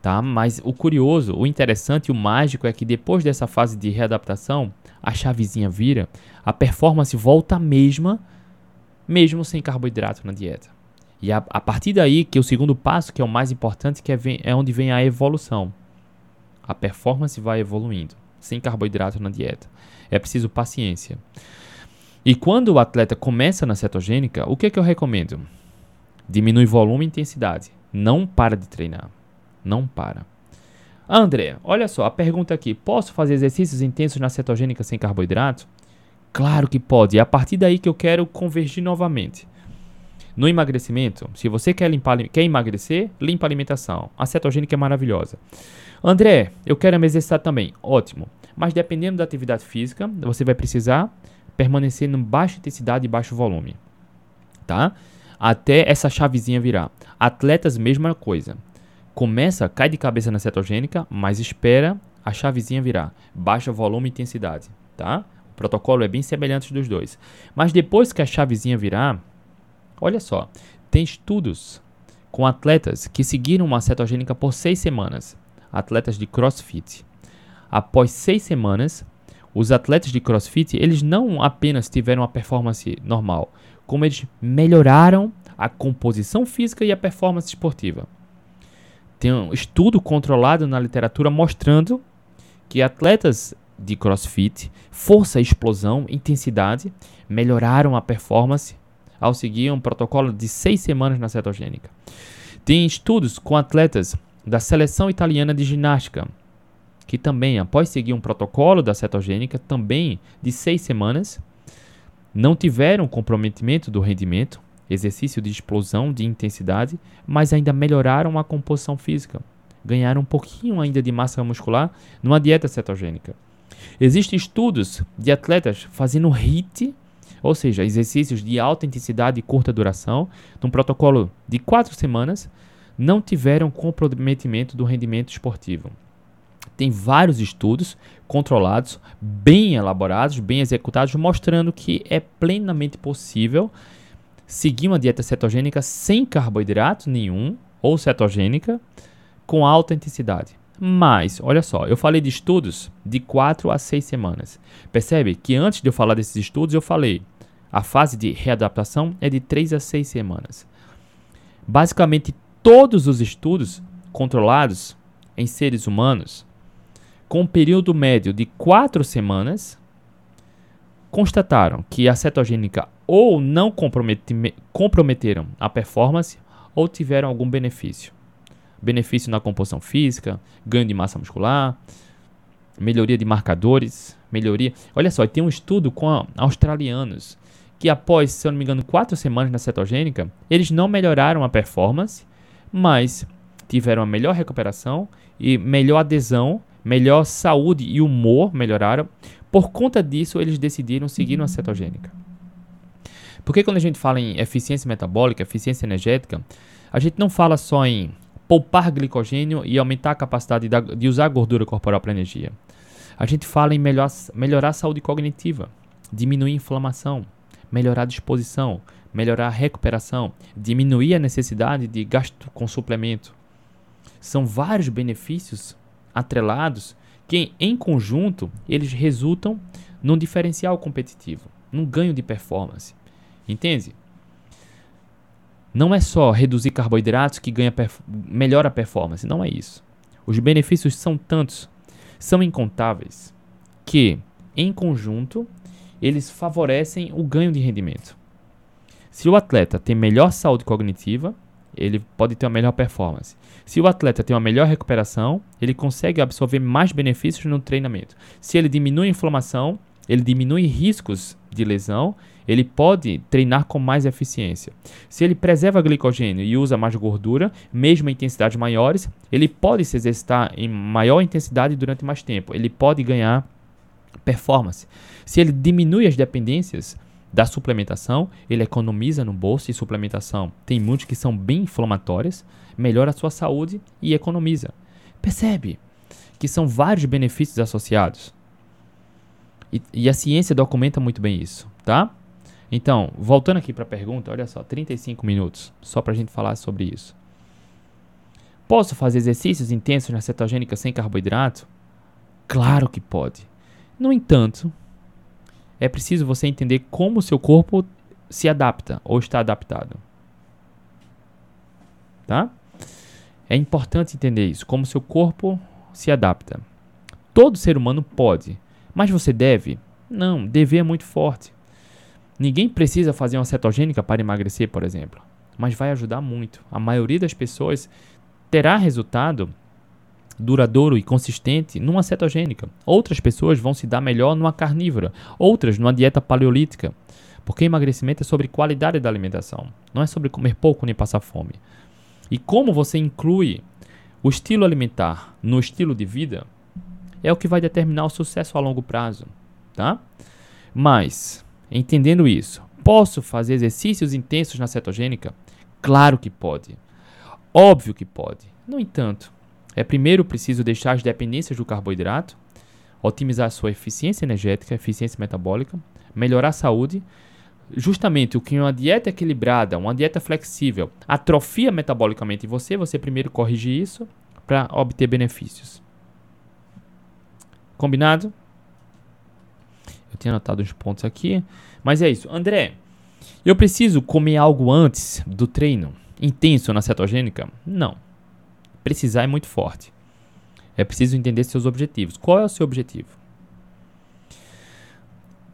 tá? Mas o curioso, o interessante e o mágico é que depois dessa fase de readaptação, a chavezinha vira, a performance volta a mesma, mesmo sem carboidrato na dieta. E a, a partir daí, que o segundo passo, que é o mais importante, que é, vem, é onde vem a evolução. A performance vai evoluindo, sem carboidrato na dieta. É preciso paciência. E quando o atleta começa na cetogênica, o que, é que eu recomendo? Diminui volume e intensidade. Não para de treinar. Não para. André, olha só, a pergunta aqui: posso fazer exercícios intensos na cetogênica sem carboidrato? Claro que pode. É a partir daí que eu quero convergir novamente. No emagrecimento, se você quer, limpar, quer emagrecer, limpa a alimentação. A cetogênica é maravilhosa. André, eu quero me exercitar também. Ótimo. Mas dependendo da atividade física, você vai precisar permanecer em baixa intensidade e baixo volume, tá? Até essa chavezinha virar. Atletas, mesma coisa. Começa, cai de cabeça na cetogênica, mas espera a chavezinha virar. Baixa volume e intensidade, tá? O protocolo é bem semelhante dos dois. Mas depois que a chavezinha virar, olha só, tem estudos com atletas que seguiram uma cetogênica por seis semanas, atletas de CrossFit. Após seis semanas, os atletas de CrossFit, eles não apenas tiveram uma performance normal, como eles melhoraram a composição física e a performance esportiva. Tem um estudo controlado na literatura mostrando que atletas de CrossFit, força, explosão, intensidade, melhoraram a performance ao seguir um protocolo de seis semanas na cetogênica. Tem estudos com atletas da seleção italiana de ginástica, que também, após seguir um protocolo da cetogênica, também de seis semanas, não tiveram comprometimento do rendimento, exercício de explosão de intensidade, mas ainda melhoraram a composição física, ganharam um pouquinho ainda de massa muscular numa dieta cetogênica. Existem estudos de atletas fazendo HIIT, ou seja, exercícios de alta intensidade e curta duração, num protocolo de quatro semanas, não tiveram comprometimento do rendimento esportivo. Tem vários estudos controlados, bem elaborados, bem executados, mostrando que é plenamente possível seguir uma dieta cetogênica sem carboidrato nenhum ou cetogênica com alta intensidade. Mas, olha só, eu falei de estudos de 4 a 6 semanas. Percebe que antes de eu falar desses estudos, eu falei a fase de readaptação é de 3 a 6 semanas. Basicamente, todos os estudos controlados em seres humanos com um período médio de quatro semanas, constataram que a cetogênica ou não comprometeram a performance ou tiveram algum benefício. Benefício na composição física, ganho de massa muscular, melhoria de marcadores, melhoria. Olha só, tem um estudo com australianos que após, se eu não me engano, quatro semanas na cetogênica, eles não melhoraram a performance, mas tiveram a melhor recuperação e melhor adesão melhor saúde e humor melhoraram. Por conta disso, eles decidiram seguir uma cetogênica. Porque quando a gente fala em eficiência metabólica, eficiência energética, a gente não fala só em poupar glicogênio e aumentar a capacidade de usar gordura corporal para energia. A gente fala em melhor, melhorar a saúde cognitiva, diminuir a inflamação, melhorar a disposição, melhorar a recuperação, diminuir a necessidade de gasto com suplemento. São vários benefícios atrelados que em conjunto eles resultam num diferencial competitivo, num ganho de performance. Entende? Não é só reduzir carboidratos que ganha melhora a performance, não é isso. Os benefícios são tantos, são incontáveis, que em conjunto eles favorecem o ganho de rendimento. Se o atleta tem melhor saúde cognitiva, ele pode ter uma melhor performance. Se o atleta tem uma melhor recuperação, ele consegue absorver mais benefícios no treinamento. Se ele diminui a inflamação, ele diminui riscos de lesão, ele pode treinar com mais eficiência. Se ele preserva glicogênio e usa mais gordura, mesmo em intensidades maiores, ele pode se exercitar em maior intensidade durante mais tempo. Ele pode ganhar performance. Se ele diminui as dependências, da suplementação, ele economiza no bolso e suplementação. Tem muitos que são bem inflamatórias, melhora a sua saúde e economiza. Percebe que são vários benefícios associados. E, e a ciência documenta muito bem isso, tá? Então, voltando aqui para a pergunta, olha só, 35 minutos só para a gente falar sobre isso. Posso fazer exercícios intensos na cetogênica sem carboidrato? Claro que pode. No entanto, é preciso você entender como o seu corpo se adapta ou está adaptado. Tá? É importante entender isso, como seu corpo se adapta. Todo ser humano pode, mas você deve? Não, dever é muito forte. Ninguém precisa fazer uma cetogênica para emagrecer, por exemplo, mas vai ajudar muito. A maioria das pessoas terá resultado duradouro e consistente numa cetogênica. Outras pessoas vão se dar melhor numa carnívora, outras numa dieta paleolítica. Porque emagrecimento é sobre qualidade da alimentação, não é sobre comer pouco nem passar fome. E como você inclui o estilo alimentar no estilo de vida é o que vai determinar o sucesso a longo prazo, tá? Mas, entendendo isso, posso fazer exercícios intensos na cetogênica? Claro que pode. Óbvio que pode. No entanto, é primeiro preciso deixar as dependências do carboidrato, otimizar a sua eficiência energética, eficiência metabólica, melhorar a saúde. Justamente o que uma dieta equilibrada, uma dieta flexível, atrofia metabolicamente você, você primeiro corrige isso para obter benefícios. Combinado? Eu tinha anotado uns pontos aqui, mas é isso. André, eu preciso comer algo antes do treino intenso na cetogênica? Não. Precisar é muito forte. É preciso entender seus objetivos. Qual é o seu objetivo?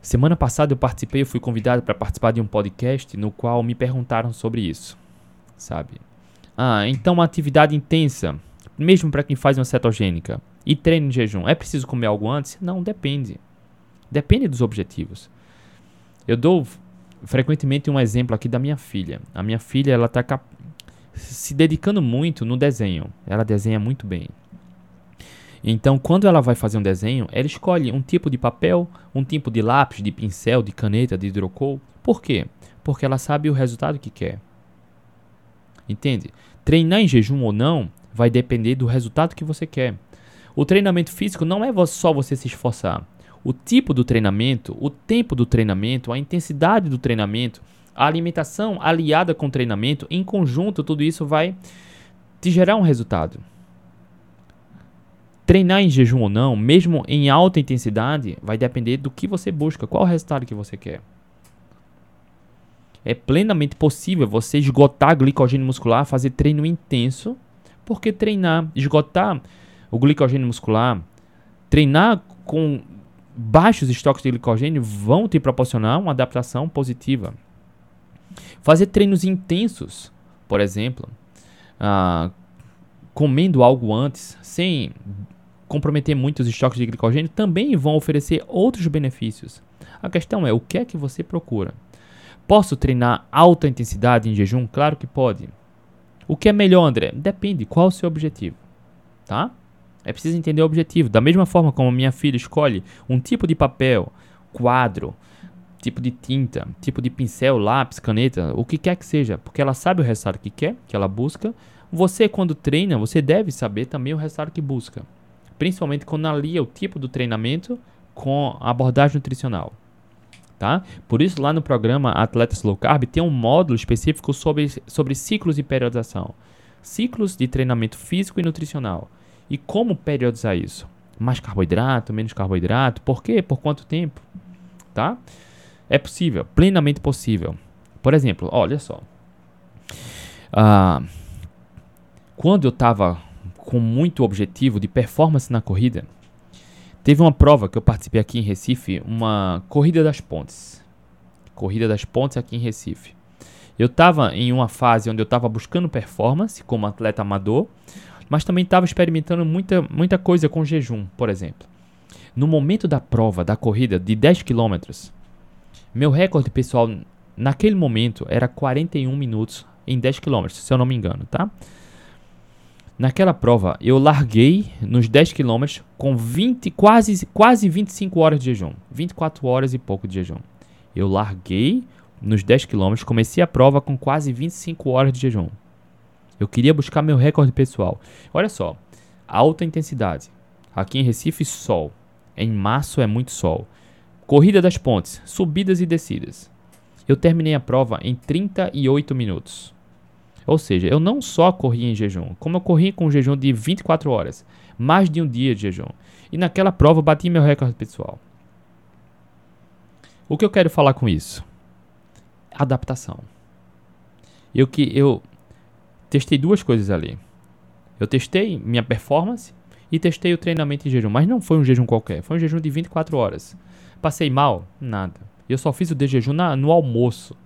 Semana passada eu participei, eu fui convidado para participar de um podcast no qual me perguntaram sobre isso, sabe? Ah, então uma atividade intensa, mesmo para quem faz uma cetogênica e treino em jejum, é preciso comer algo antes? Não, depende. Depende dos objetivos. Eu dou frequentemente um exemplo aqui da minha filha. A minha filha, ela está se dedicando muito no desenho. Ela desenha muito bem. Então, quando ela vai fazer um desenho, ela escolhe um tipo de papel, um tipo de lápis, de pincel, de caneta, de hidrocor. Por quê? Porque ela sabe o resultado que quer. Entende? Treinar em jejum ou não vai depender do resultado que você quer. O treinamento físico não é só você se esforçar. O tipo do treinamento, o tempo do treinamento, a intensidade do treinamento, a alimentação aliada com treinamento, em conjunto, tudo isso vai te gerar um resultado. Treinar em jejum ou não, mesmo em alta intensidade, vai depender do que você busca, qual o resultado que você quer. É plenamente possível você esgotar glicogênio muscular, fazer treino intenso, porque treinar, esgotar o glicogênio muscular, treinar com baixos estoques de glicogênio vão te proporcionar uma adaptação positiva. Fazer treinos intensos, por exemplo, ah, comendo algo antes, sem comprometer muito os estoques de glicogênio, também vão oferecer outros benefícios. A questão é o que é que você procura. Posso treinar alta intensidade em jejum? Claro que pode. O que é melhor, André? Depende. Qual o seu objetivo? Tá? É preciso entender o objetivo. Da mesma forma como minha filha escolhe um tipo de papel, quadro, tipo de tinta, tipo de pincel, lápis, caneta, o que quer que seja, porque ela sabe o resultado que quer, que ela busca. Você, quando treina, você deve saber também o resultado que busca, principalmente quando alia o tipo do treinamento com a abordagem nutricional. Tá? Por isso, lá no programa Atletas Low Carb tem um módulo específico sobre, sobre ciclos de periodização, ciclos de treinamento físico e nutricional. E como periodizar isso? Mais carboidrato, menos carboidrato? Por quê? Por quanto tempo? Tá? É possível, plenamente possível. Por exemplo, olha só. Ah, quando eu estava com muito objetivo de performance na corrida, teve uma prova que eu participei aqui em Recife, uma corrida das pontes. Corrida das pontes aqui em Recife. Eu estava em uma fase onde eu estava buscando performance como atleta amador, mas também estava experimentando muita, muita coisa com jejum, por exemplo. No momento da prova, da corrida de 10 km, meu recorde pessoal naquele momento era 41 minutos em 10 km, se eu não me engano, tá? Naquela prova, eu larguei nos 10 km com 20, quase, quase 25 horas de jejum. 24 horas e pouco de jejum. Eu larguei nos 10 km, comecei a prova com quase 25 horas de jejum. Eu queria buscar meu recorde pessoal. Olha só, alta intensidade. Aqui em Recife, sol. Em março é muito sol. Corrida das pontes, subidas e descidas. Eu terminei a prova em 38 minutos. Ou seja, eu não só corri em jejum, como eu corri com um jejum de 24 horas, mais de um dia de jejum. E naquela prova bati meu recorde pessoal. O que eu quero falar com isso? Adaptação. Eu que eu testei duas coisas ali. Eu testei minha performance e testei o treinamento em jejum, mas não foi um jejum qualquer, foi um jejum de 24 horas. Passei mal? Nada. Eu só fiz o de jejum na, no almoço.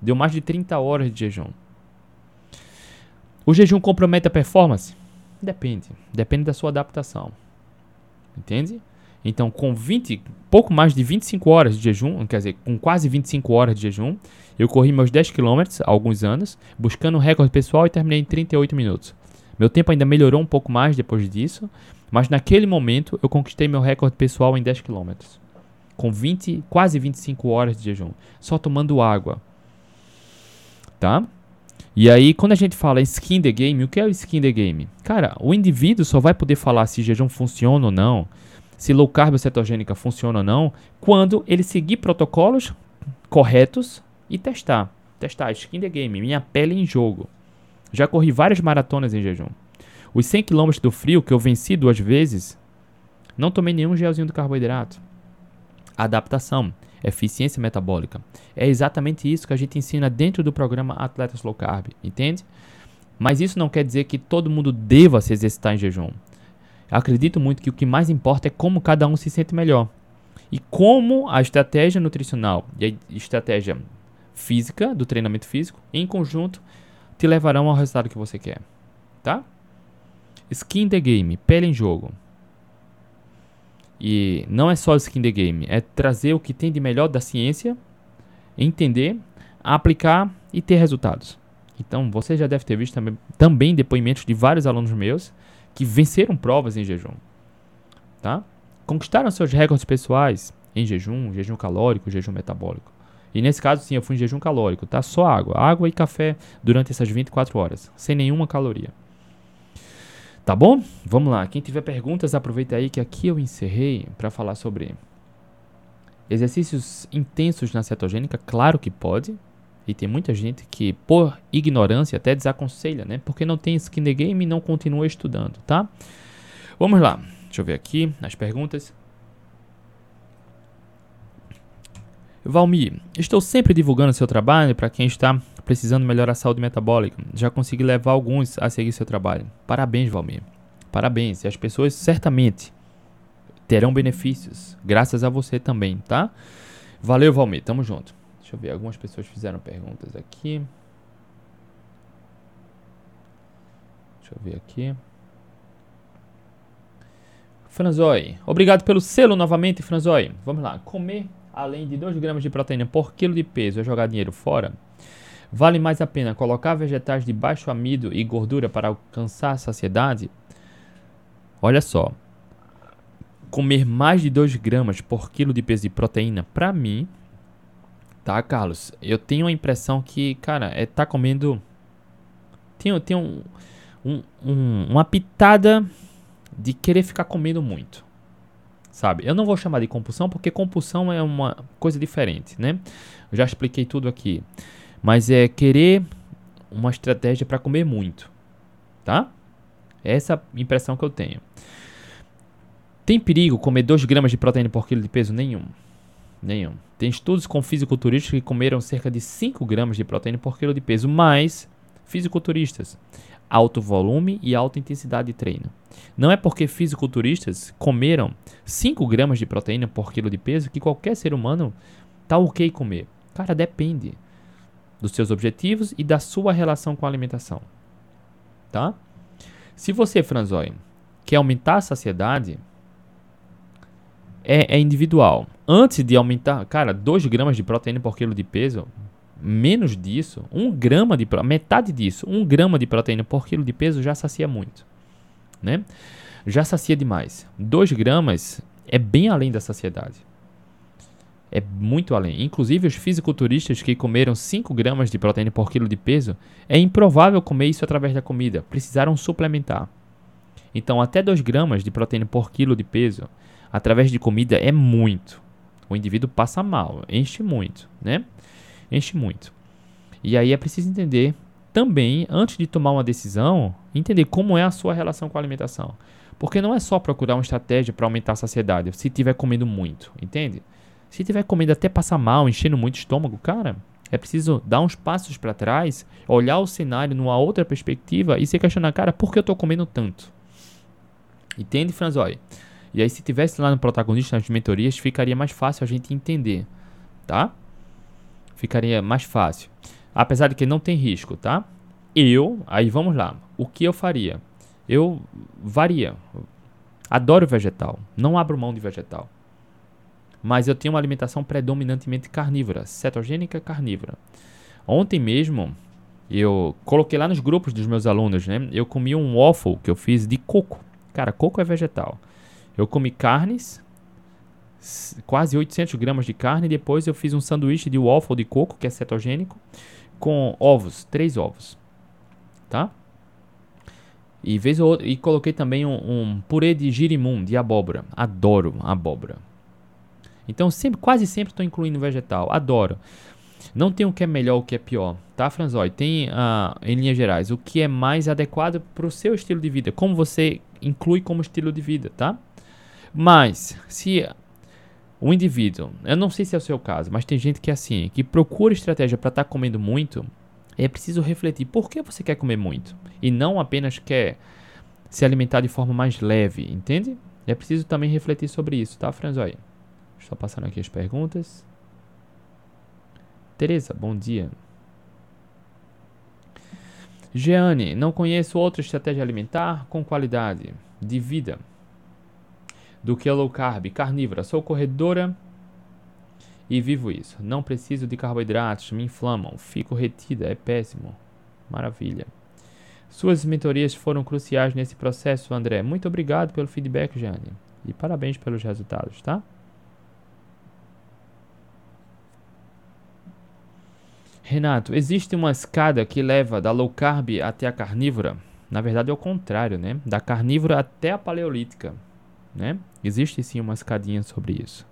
Deu mais de 30 horas de jejum. O jejum compromete a performance? Depende. Depende da sua adaptação. Entende? Então, com 20, pouco mais de 25 horas de jejum, quer dizer, com quase 25 horas de jejum, eu corri meus 10 km há alguns anos, buscando um recorde pessoal e terminei em 38 minutos. Meu tempo ainda melhorou um pouco mais depois disso, mas naquele momento eu conquistei meu recorde pessoal em 10 km. Com 20, quase 25 horas de jejum, só tomando água. Tá? E aí, quando a gente fala skin the game, o que é o skin the game? Cara, o indivíduo só vai poder falar se jejum funciona ou não, se low carb cetogênica funciona ou não, quando ele seguir protocolos corretos e testar. Testar, skin the game, minha pele em jogo. Já corri várias maratonas em jejum. Os 100 km do frio que eu venci duas vezes, não tomei nenhum gelzinho de carboidrato. Adaptação eficiência metabólica. É exatamente isso que a gente ensina dentro do programa Atletas Low Carb, entende? Mas isso não quer dizer que todo mundo deva se exercitar em jejum. Eu acredito muito que o que mais importa é como cada um se sente melhor. E como a estratégia nutricional e a estratégia física, do treinamento físico, em conjunto, te levarão ao resultado que você quer. Tá? Skin the game, pele em jogo. E não é só skin the game, é trazer o que tem de melhor da ciência, entender, aplicar e ter resultados. Então, você já deve ter visto também, também depoimentos de vários alunos meus que venceram provas em jejum. Tá? Conquistaram seus recordes pessoais em jejum, jejum calórico, jejum metabólico. E nesse caso, sim, eu fui em jejum calórico, tá? Só água, água e café durante essas 24 horas, sem nenhuma caloria. Tá bom? Vamos lá. Quem tiver perguntas, aproveita aí que aqui eu encerrei para falar sobre exercícios intensos na cetogênica. Claro que pode. E tem muita gente que, por ignorância, até desaconselha, né? Porque não tem skin the game e não continua estudando, tá? Vamos lá. Deixa eu ver aqui as perguntas. Valmir, estou sempre divulgando seu trabalho para quem está precisando melhorar a saúde metabólica. Já consegui levar alguns a seguir seu trabalho. Parabéns, Valmir. Parabéns. E as pessoas certamente terão benefícios, graças a você também, tá? Valeu, Valmir. Tamo junto. Deixa eu ver, algumas pessoas fizeram perguntas aqui. Deixa eu ver aqui. Franzoi, obrigado pelo selo novamente, Franzoi. Vamos lá. Comer além de 2 gramas de proteína por quilo de peso é jogar dinheiro fora? Vale mais a pena colocar vegetais de baixo amido e gordura para alcançar a saciedade? Olha só. Comer mais de 2 gramas por quilo de peso de proteína, para mim, tá, Carlos? Eu tenho a impressão que, cara, é tá comendo. Tem, tem um, um, um, uma pitada de querer ficar comendo muito. Sabe? Eu não vou chamar de compulsão porque compulsão é uma coisa diferente, né? Eu já expliquei tudo aqui. Mas é querer uma estratégia para comer muito, tá? Essa impressão que eu tenho. Tem perigo comer 2 gramas de proteína por quilo de peso? Nenhum. Nenhum. Tem estudos com fisiculturistas que comeram cerca de 5 gramas de proteína por quilo de peso, mas fisiculturistas, alto volume e alta intensidade de treino. Não é porque fisiculturistas comeram 5 gramas de proteína por quilo de peso que qualquer ser humano tá ok comer. Cara, depende dos seus objetivos e da sua relação com a alimentação. Tá? Se você, Franzói, quer aumentar a saciedade, é, é individual. Antes de aumentar, cara, 2 gramas de proteína por quilo de peso, menos disso, 1 um grama de metade disso, 1 um grama de proteína por quilo de peso já sacia muito, né? Já sacia demais. 2 gramas é bem além da saciedade. É muito além. Inclusive, os fisiculturistas que comeram 5 gramas de proteína por quilo de peso, é improvável comer isso através da comida. Precisaram suplementar. Então, até 2 gramas de proteína por quilo de peso através de comida é muito. O indivíduo passa mal, enche muito, né? Enche muito. E aí é preciso entender também, antes de tomar uma decisão, entender como é a sua relação com a alimentação. Porque não é só procurar uma estratégia para aumentar a saciedade, se estiver comendo muito, entende? Se estiver comendo até passar mal, enchendo muito o estômago, cara, é preciso dar uns passos para trás, olhar o cenário numa outra perspectiva e se questionar, cara, por que eu estou comendo tanto? Entende, Franzói? E aí, se tivesse lá no protagonista nas mentorias, ficaria mais fácil a gente entender, tá? Ficaria mais fácil. Apesar de que não tem risco, tá? Eu, aí vamos lá. O que eu faria? Eu varia. Adoro vegetal. Não abro mão de vegetal. Mas eu tenho uma alimentação predominantemente carnívora, cetogênica carnívora. Ontem mesmo, eu coloquei lá nos grupos dos meus alunos, né? Eu comi um waffle que eu fiz de coco. Cara, coco é vegetal. Eu comi carnes, quase 800 gramas de carne. Depois eu fiz um sanduíche de waffle de coco, que é cetogênico, com ovos, três ovos, tá? E, vez ou outra, e coloquei também um, um purê de girimum, de abóbora. Adoro abóbora. Então sempre, quase sempre estou incluindo vegetal. Adoro. Não tem o que é melhor, o que é pior, tá, Franzói? Tem, uh, em linhas gerais, o que é mais adequado para o seu estilo de vida. Como você inclui como estilo de vida, tá? Mas, se o indivíduo, eu não sei se é o seu caso, mas tem gente que é assim, que procura estratégia para estar tá comendo muito, é preciso refletir por que você quer comer muito e não apenas quer se alimentar de forma mais leve, entende? É preciso também refletir sobre isso, tá, Franzói? Estou passando aqui as perguntas. Tereza, bom dia. Jeane, não conheço outra estratégia alimentar com qualidade de vida do que a low carb, carnívora. Sou corredora e vivo isso. Não preciso de carboidratos, me inflamam, fico retida, é péssimo. Maravilha. Suas mentorias foram cruciais nesse processo, André. Muito obrigado pelo feedback, Jane. E parabéns pelos resultados, tá? Renato, existe uma escada que leva da low carb até a carnívora? Na verdade é o contrário, né? Da carnívora até a paleolítica né? Existe sim uma escadinha sobre isso.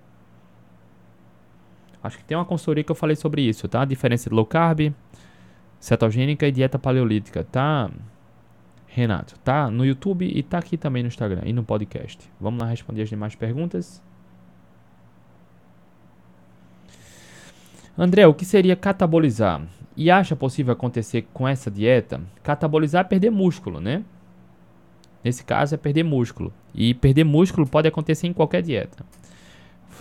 Acho que tem uma consultoria que eu falei sobre isso, tá? A diferença de low carb, cetogênica e dieta paleolítica, tá? Renato, tá no YouTube e tá aqui também no Instagram e no podcast. Vamos lá responder as demais perguntas. André, o que seria catabolizar? E acha possível acontecer com essa dieta? Catabolizar é perder músculo, né? Nesse caso é perder músculo. E perder músculo pode acontecer em qualquer dieta.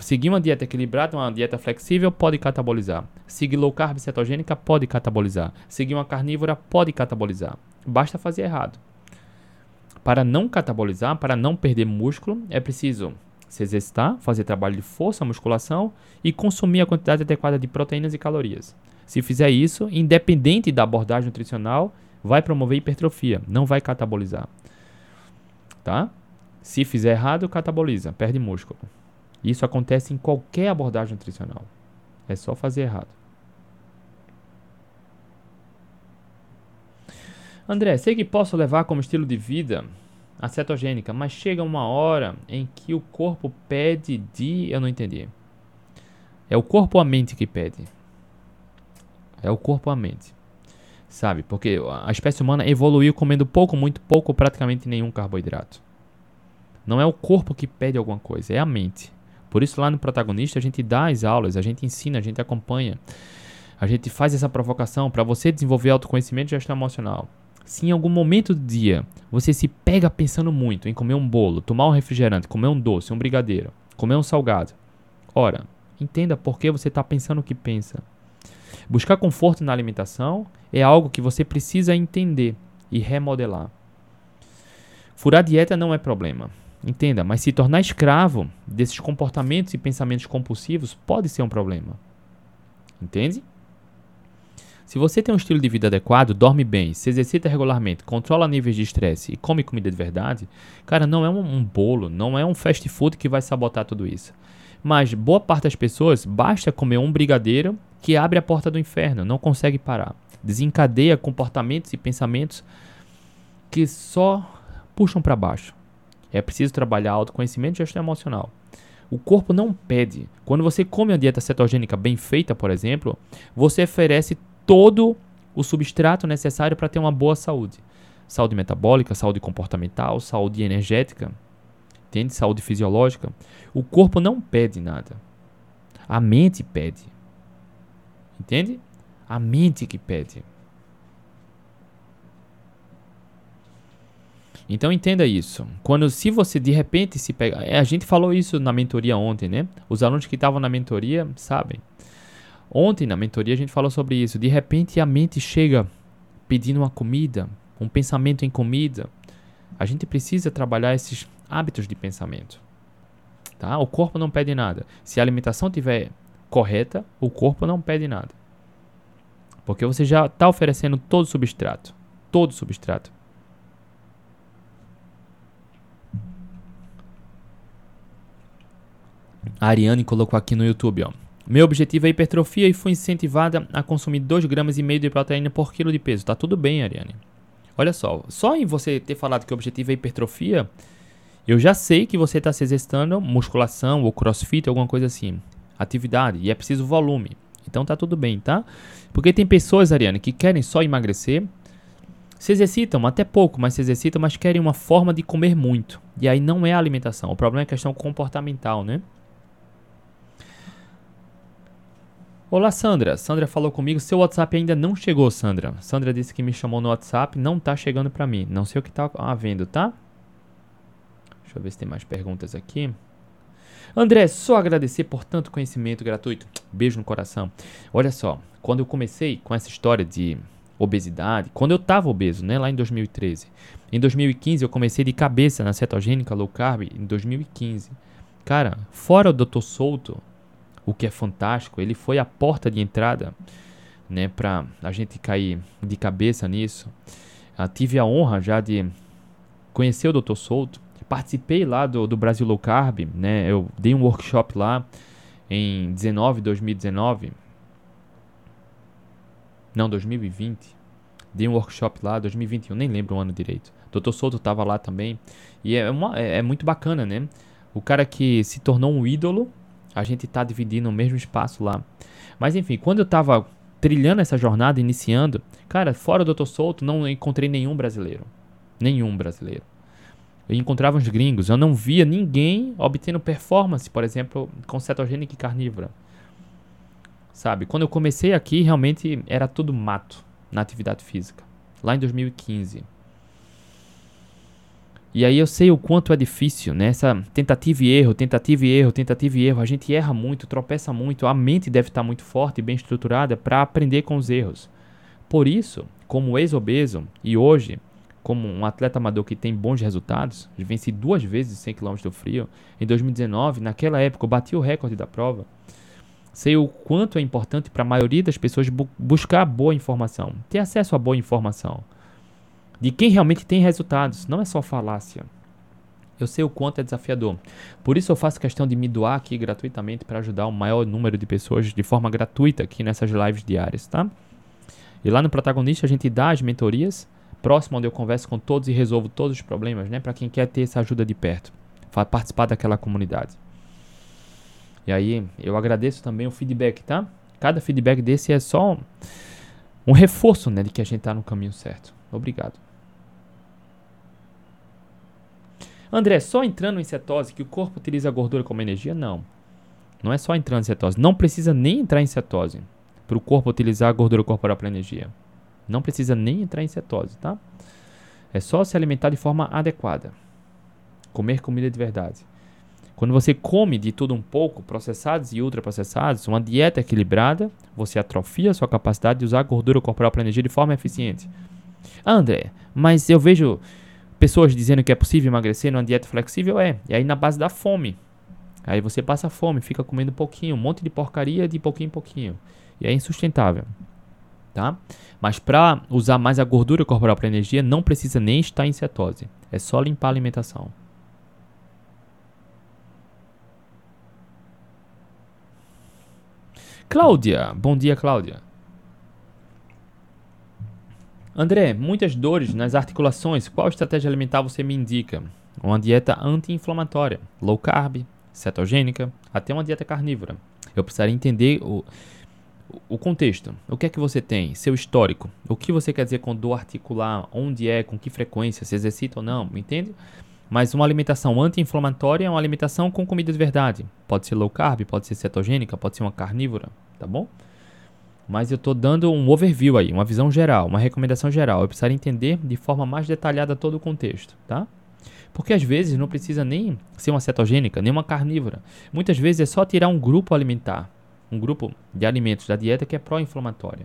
Seguir uma dieta equilibrada, uma dieta flexível, pode catabolizar. Seguir low carb cetogênica pode catabolizar. Seguir uma carnívora pode catabolizar. Basta fazer errado. Para não catabolizar, para não perder músculo, é preciso se exercitar, fazer trabalho de força, musculação e consumir a quantidade adequada de proteínas e calorias. Se fizer isso, independente da abordagem nutricional, vai promover hipertrofia, não vai catabolizar tá? Se fizer errado, cataboliza, perde músculo. Isso acontece em qualquer abordagem nutricional. É só fazer errado. André, sei que posso levar como estilo de vida a cetogênica, mas chega uma hora em que o corpo pede de. Eu não entendi. É o corpo ou a mente que pede? É o corpo ou a mente sabe? Porque a espécie humana evoluiu comendo pouco, muito pouco, praticamente nenhum carboidrato. Não é o corpo que pede alguma coisa, é a mente. Por isso, lá no protagonista, a gente dá as aulas, a gente ensina, a gente acompanha. A gente faz essa provocação para você desenvolver autoconhecimento e gestão emocional. Se em algum momento do dia você se pega pensando muito em comer um bolo, tomar um refrigerante, comer um doce, um brigadeiro, comer um salgado, ora, entenda por que você está pensando o que pensa. Buscar conforto na alimentação é algo que você precisa entender e remodelar. Furar dieta não é problema. Entenda, mas se tornar escravo desses comportamentos e pensamentos compulsivos pode ser um problema. Entende? Se você tem um estilo de vida adequado, dorme bem, se exercita regularmente, controla níveis de estresse e come comida de verdade, cara, não é um, um, bolo, não é um fast food que vai sabotar tudo isso. Mas boa parte das pessoas basta comer um brigadeiro que abre a porta do inferno, não consegue parar. Desencadeia comportamentos e pensamentos que só puxam para baixo. É preciso trabalhar autoconhecimento e gestão emocional. O corpo não pede. Quando você come uma dieta cetogênica bem feita, por exemplo, você oferece todo o substrato necessário para ter uma boa saúde. Saúde metabólica, saúde comportamental, saúde energética, entende? Saúde fisiológica. O corpo não pede nada. A mente pede. Entende? A mente que pede. Então entenda isso. Quando se você de repente se pega, é, a gente falou isso na mentoria ontem, né? Os alunos que estavam na mentoria sabem. Ontem na mentoria a gente falou sobre isso. De repente a mente chega pedindo uma comida, um pensamento em comida. A gente precisa trabalhar esses hábitos de pensamento. Tá? O corpo não pede nada. Se a alimentação estiver correta, o corpo não pede nada. Porque você já está oferecendo todo o substrato. Todo o substrato. A Ariane colocou aqui no YouTube, ó. Meu objetivo é hipertrofia e fui incentivada a consumir 2,5 gramas e meio de proteína por quilo de peso. Tá tudo bem, Ariane. Olha só, só em você ter falado que o objetivo é hipertrofia, eu já sei que você está se exercitando musculação ou crossfit, alguma coisa assim. Atividade, e é preciso volume. Então tá tudo bem, tá? Porque tem pessoas, Ariane, que querem só emagrecer, se exercitam até pouco, mas se exercitam, mas querem uma forma de comer muito. E aí não é a alimentação. O problema é a questão comportamental, né? Olá, Sandra. Sandra falou comigo. Seu WhatsApp ainda não chegou, Sandra. Sandra disse que me chamou no WhatsApp. Não tá chegando para mim. Não sei o que tá havendo, tá? Deixa eu ver se tem mais perguntas aqui. André, só agradecer por tanto conhecimento gratuito. Beijo no coração. Olha só, quando eu comecei com essa história de obesidade, quando eu tava obeso, né, lá em 2013. Em 2015 eu comecei de cabeça na cetogênica low carb em 2015. Cara, fora o Dr. Souto, o que é fantástico. Ele foi a porta de entrada, né, para a gente cair de cabeça nisso. Eu tive a honra já de conhecer o Dr. Souto. Participei lá do, do Brasil Low Carb, né? Eu dei um workshop lá em 19, 2019. Não, 2020. Dei um workshop lá, 2021, nem lembro o ano direito. Dr. Souto estava lá também. E é, uma, é, é muito bacana, né? O cara que se tornou um ídolo a gente está dividindo o mesmo espaço lá. Mas enfim, quando eu estava trilhando essa jornada, iniciando, cara, fora do Dr. Solto, não encontrei nenhum brasileiro. Nenhum brasileiro. Eu encontrava os gringos, eu não via ninguém obtendo performance, por exemplo, com cetogênica e carnívora. Sabe? Quando eu comecei aqui, realmente era tudo mato na atividade física. Lá em 2015. E aí eu sei o quanto é difícil, né? Essa tentativa e erro, tentativa e erro, tentativa e erro. A gente erra muito, tropeça muito. A mente deve estar muito forte e bem estruturada para aprender com os erros. Por isso, como ex-obeso e hoje, como um atleta amador que tem bons resultados, venci duas vezes 100 km do frio. Em 2019, naquela época, eu bati o recorde da prova. Sei o quanto é importante para a maioria das pessoas bu buscar boa informação, ter acesso a boa informação de quem realmente tem resultados, não é só falácia. Eu sei o quanto é desafiador. Por isso eu faço questão de me doar aqui gratuitamente para ajudar o maior número de pessoas de forma gratuita aqui nessas lives diárias, tá? E lá no protagonista a gente dá as mentorias, próximo onde eu converso com todos e resolvo todos os problemas, né, para quem quer ter essa ajuda de perto, participar daquela comunidade. E aí eu agradeço também o feedback, tá? Cada feedback desse é só um, reforço, né, de que a gente está no caminho certo. Obrigado. André, só entrando em cetose que o corpo utiliza a gordura como energia? Não. Não é só entrando em cetose. Não precisa nem entrar em cetose para o corpo utilizar a gordura corporal para energia. Não precisa nem entrar em cetose, tá? É só se alimentar de forma adequada. Comer comida de verdade. Quando você come de tudo um pouco, processados e ultraprocessados, uma dieta equilibrada, você atrofia a sua capacidade de usar a gordura corporal para energia de forma eficiente. André, mas eu vejo pessoas dizendo que é possível emagrecer numa dieta flexível. É, e aí na base da fome. Aí você passa fome, fica comendo pouquinho, um monte de porcaria de pouquinho em pouquinho. E é insustentável. Tá? Mas para usar mais a gordura corporal para energia, não precisa nem estar em cetose. É só limpar a alimentação. Cláudia, bom dia, Cláudia. André, muitas dores nas articulações. Qual estratégia alimentar você me indica? Uma dieta anti-inflamatória, low carb, cetogênica, até uma dieta carnívora. Eu precisaria entender o, o contexto. O que é que você tem? Seu histórico. O que você quer dizer com dor articular? Onde é? Com que frequência? Se exercita ou não? Entende? Mas uma alimentação anti-inflamatória é uma alimentação com comida de verdade. Pode ser low carb, pode ser cetogênica, pode ser uma carnívora, tá bom? Mas eu estou dando um overview aí, uma visão geral, uma recomendação geral. Eu precisaria entender de forma mais detalhada todo o contexto, tá? Porque às vezes não precisa nem ser uma cetogênica, nem uma carnívora. Muitas vezes é só tirar um grupo alimentar, um grupo de alimentos da dieta que é pró-inflamatória.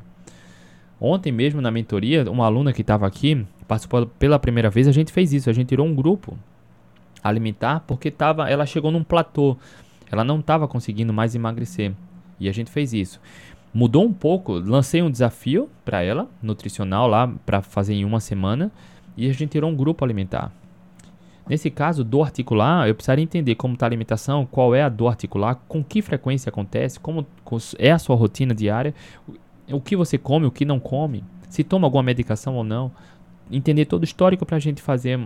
Ontem mesmo na mentoria, uma aluna que estava aqui, participou pela primeira vez, a gente fez isso, a gente tirou um grupo alimentar porque tava, ela chegou num platô, ela não estava conseguindo mais emagrecer. E a gente fez isso. Mudou um pouco, lancei um desafio para ela, nutricional lá, para fazer em uma semana, e a gente tirou um grupo alimentar. Nesse caso, dor articular, eu precisaria entender como está a alimentação, qual é a dor articular, com que frequência acontece, como é a sua rotina diária, o que você come, o que não come, se toma alguma medicação ou não. Entender todo o histórico para a gente fazer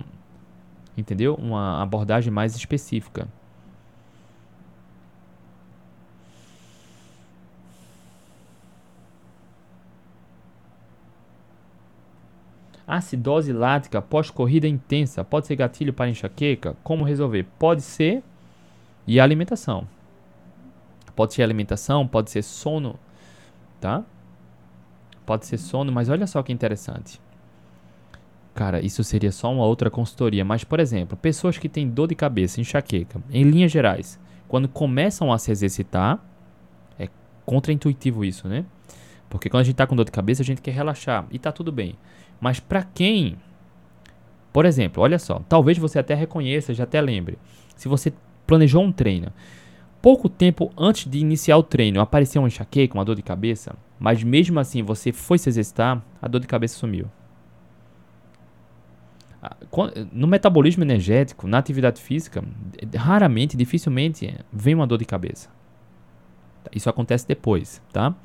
entendeu? Uma abordagem mais específica. Acidose lática pós-corrida intensa pode ser gatilho para enxaqueca? Como resolver? Pode ser e alimentação. Pode ser alimentação, pode ser sono, tá? Pode ser sono, mas olha só que interessante. Cara, isso seria só uma outra consultoria, mas por exemplo, pessoas que têm dor de cabeça, enxaqueca, em linhas gerais, quando começam a se exercitar, é contraintuitivo isso, né? Porque quando a gente tá com dor de cabeça, a gente quer relaxar e tá tudo bem. Mas para quem, por exemplo, olha só, talvez você até reconheça, já até lembre. Se você planejou um treino, pouco tempo antes de iniciar o treino, apareceu uma enxaqueca, uma dor de cabeça, mas mesmo assim você foi se exercitar, a dor de cabeça sumiu. No metabolismo energético, na atividade física, raramente, dificilmente vem uma dor de cabeça. Isso acontece depois, tá?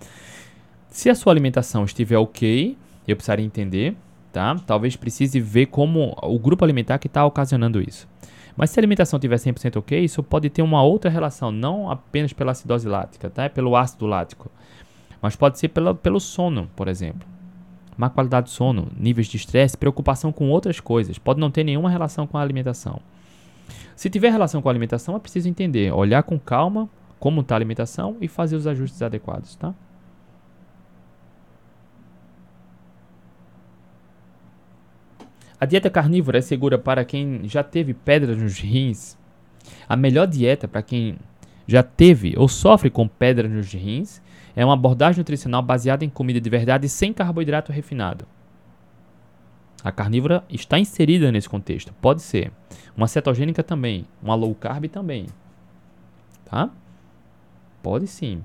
Se a sua alimentação estiver ok, eu precisaria entender, tá? Talvez precise ver como o grupo alimentar que está ocasionando isso. Mas se a alimentação estiver 100% ok, isso pode ter uma outra relação, não apenas pela acidose lática, tá? É pelo ácido lático, mas pode ser pela, pelo sono, por exemplo má qualidade de sono, níveis de estresse, preocupação com outras coisas. Pode não ter nenhuma relação com a alimentação. Se tiver relação com a alimentação, é preciso entender, olhar com calma como está a alimentação e fazer os ajustes adequados, tá? A dieta carnívora é segura para quem já teve pedras nos rins. A melhor dieta para quem já teve ou sofre com pedras nos rins é uma abordagem nutricional baseada em comida de verdade sem carboidrato refinado. A carnívora está inserida nesse contexto. Pode ser. Uma cetogênica também. Uma low carb também. Tá? Pode sim.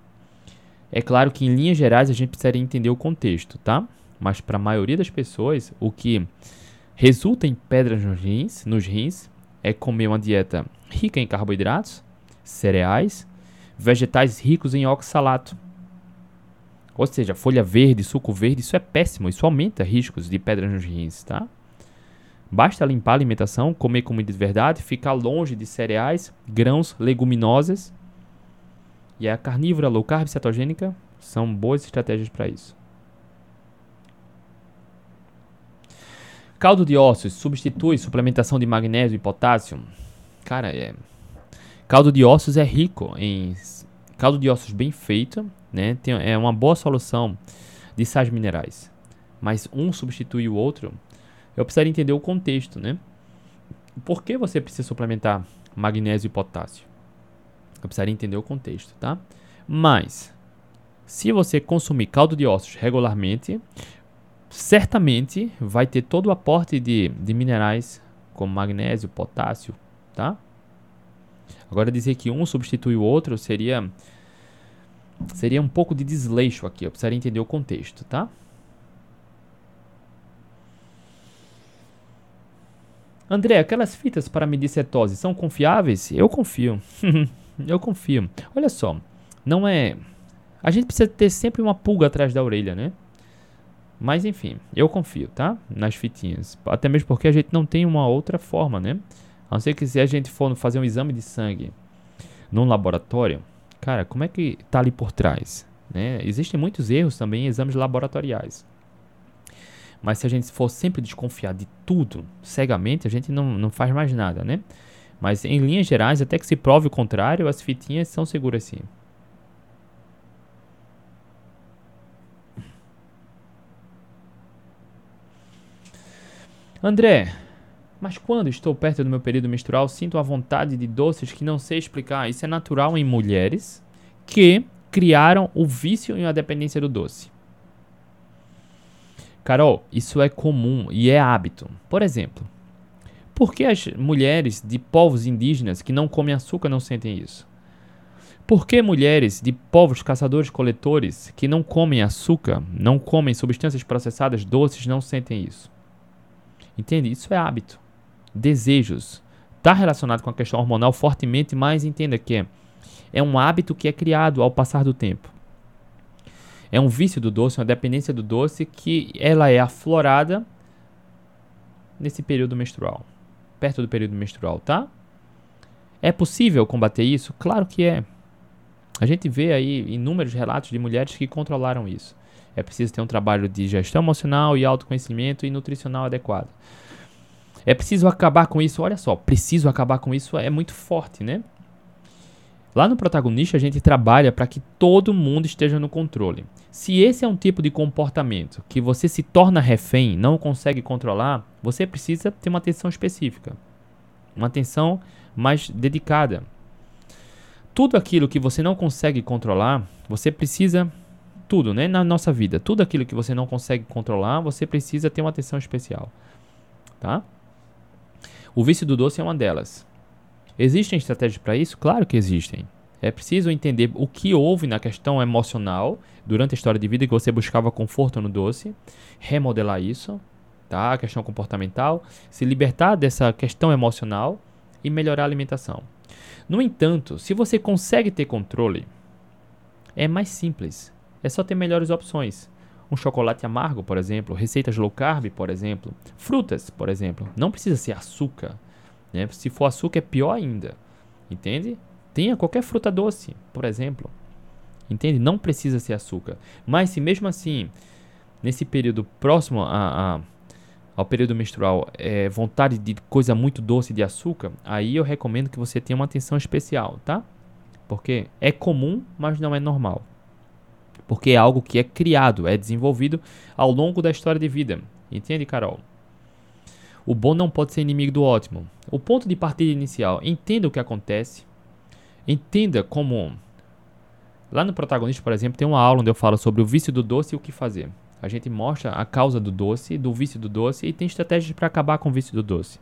É claro que em linhas gerais a gente precisaria entender o contexto, tá? Mas para a maioria das pessoas, o que resulta em pedras nos rins, nos rins é comer uma dieta rica em carboidratos, cereais, vegetais ricos em oxalato, ou seja, folha verde, suco verde, isso é péssimo, isso aumenta riscos de pedras nos rins, tá? Basta limpar a alimentação, comer comida de verdade, ficar longe de cereais, grãos, leguminosas. E a carnívora, low carb, cetogênica são boas estratégias para isso. Caldo de ossos substitui suplementação de magnésio e potássio? Cara, é. Caldo de ossos é rico em caldo de ossos bem feito, né? Tem, é uma boa solução de sais minerais. Mas um substitui o outro. Eu precisaria entender o contexto, né? Por que você precisa suplementar magnésio e potássio? Eu precisaria entender o contexto, tá? Mas, se você consumir caldo de ossos regularmente, certamente vai ter todo o aporte de, de minerais como magnésio, potássio, tá? Agora dizer que um substitui o outro seria seria um pouco de desleixo aqui. Eu precisaria entender o contexto, tá? André, aquelas fitas para medir cetose são confiáveis? Eu confio. eu confio. Olha só, não é. A gente precisa ter sempre uma pulga atrás da orelha, né? Mas enfim, eu confio, tá? Nas fitinhas. Até mesmo porque a gente não tem uma outra forma, né? A não ser que se a gente for fazer um exame de sangue num laboratório, cara, como é que tá ali por trás? Né? Existem muitos erros também em exames laboratoriais. Mas se a gente for sempre desconfiar de tudo cegamente, a gente não, não faz mais nada, né? Mas em linhas gerais, até que se prove o contrário, as fitinhas são seguras sim. André, mas quando estou perto do meu período menstrual, sinto a vontade de doces que não sei explicar. Isso é natural em mulheres que criaram o vício e a dependência do doce. Carol, isso é comum e é hábito. Por exemplo, por que as mulheres de povos indígenas que não comem açúcar não sentem isso? Por que mulheres de povos caçadores-coletores que não comem açúcar, não comem substâncias processadas doces, não sentem isso? Entende? Isso é hábito. Desejos. Está relacionado com a questão hormonal fortemente, mas entenda que é, é um hábito que é criado ao passar do tempo. É um vício do doce, uma dependência do doce que ela é aflorada nesse período menstrual. Perto do período menstrual, tá? É possível combater isso? Claro que é. A gente vê aí inúmeros relatos de mulheres que controlaram isso. É preciso ter um trabalho de gestão emocional e autoconhecimento e nutricional adequado. É preciso acabar com isso. Olha só, preciso acabar com isso é muito forte, né? Lá no protagonista a gente trabalha para que todo mundo esteja no controle. Se esse é um tipo de comportamento que você se torna refém, não consegue controlar, você precisa ter uma atenção específica, uma atenção mais dedicada. Tudo aquilo que você não consegue controlar, você precisa tudo, né, na nossa vida, tudo aquilo que você não consegue controlar, você precisa ter uma atenção especial, tá? O vício do doce é uma delas. Existem estratégias para isso? Claro que existem. É preciso entender o que houve na questão emocional durante a história de vida que você buscava conforto no doce, remodelar isso, tá? A questão comportamental, se libertar dessa questão emocional e melhorar a alimentação. No entanto, se você consegue ter controle, é mais simples é só ter melhores opções. Um chocolate amargo, por exemplo, receitas low carb, por exemplo, frutas, por exemplo. Não precisa ser açúcar. Né? Se for açúcar, é pior ainda. Entende? Tenha qualquer fruta doce, por exemplo. Entende? Não precisa ser açúcar. Mas se mesmo assim, nesse período próximo a, a, ao período menstrual, é vontade de coisa muito doce de açúcar, aí eu recomendo que você tenha uma atenção especial, tá? Porque é comum, mas não é normal porque é algo que é criado, é desenvolvido ao longo da história de vida. Entende, Carol? O bom não pode ser inimigo do ótimo. O ponto de partida inicial, entenda o que acontece, entenda como. Lá no protagonista, por exemplo, tem uma aula onde eu falo sobre o vício do doce e o que fazer. A gente mostra a causa do doce, do vício do doce e tem estratégias para acabar com o vício do doce.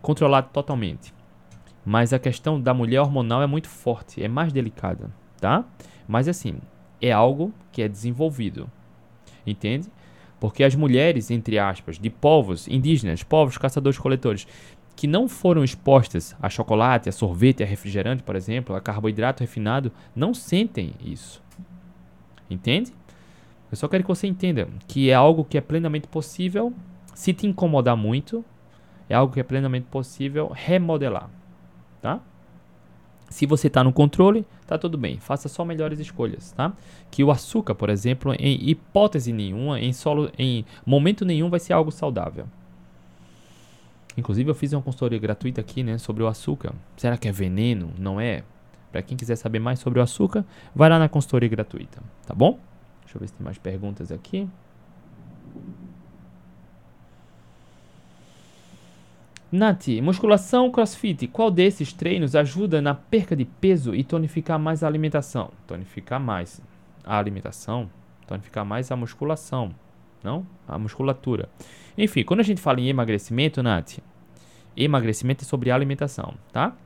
Controlado totalmente. Mas a questão da mulher hormonal é muito forte, é mais delicada, tá? Mas assim, é algo que é desenvolvido. Entende? Porque as mulheres, entre aspas, de povos indígenas, povos caçadores-coletores, que não foram expostas a chocolate, a sorvete, a refrigerante, por exemplo, a carboidrato refinado, não sentem isso. Entende? Eu só quero que você entenda que é algo que é plenamente possível, se te incomodar muito, é algo que é plenamente possível remodelar, tá? Se você está no controle, tá tudo bem. Faça só melhores escolhas, tá? Que o açúcar, por exemplo, em hipótese nenhuma, em solo, em momento nenhum vai ser algo saudável. Inclusive eu fiz uma consultoria gratuita aqui, né, sobre o açúcar. Será que é veneno? Não é? Para quem quiser saber mais sobre o açúcar, vai lá na consultoria gratuita, tá bom? Deixa eu ver se tem mais perguntas aqui. Nath, musculação crossfit, qual desses treinos ajuda na perca de peso e tonificar mais a alimentação? Tonificar mais a alimentação, tonificar mais a musculação, não? A musculatura. Enfim, quando a gente fala em emagrecimento, Nath, emagrecimento é sobre alimentação, tá?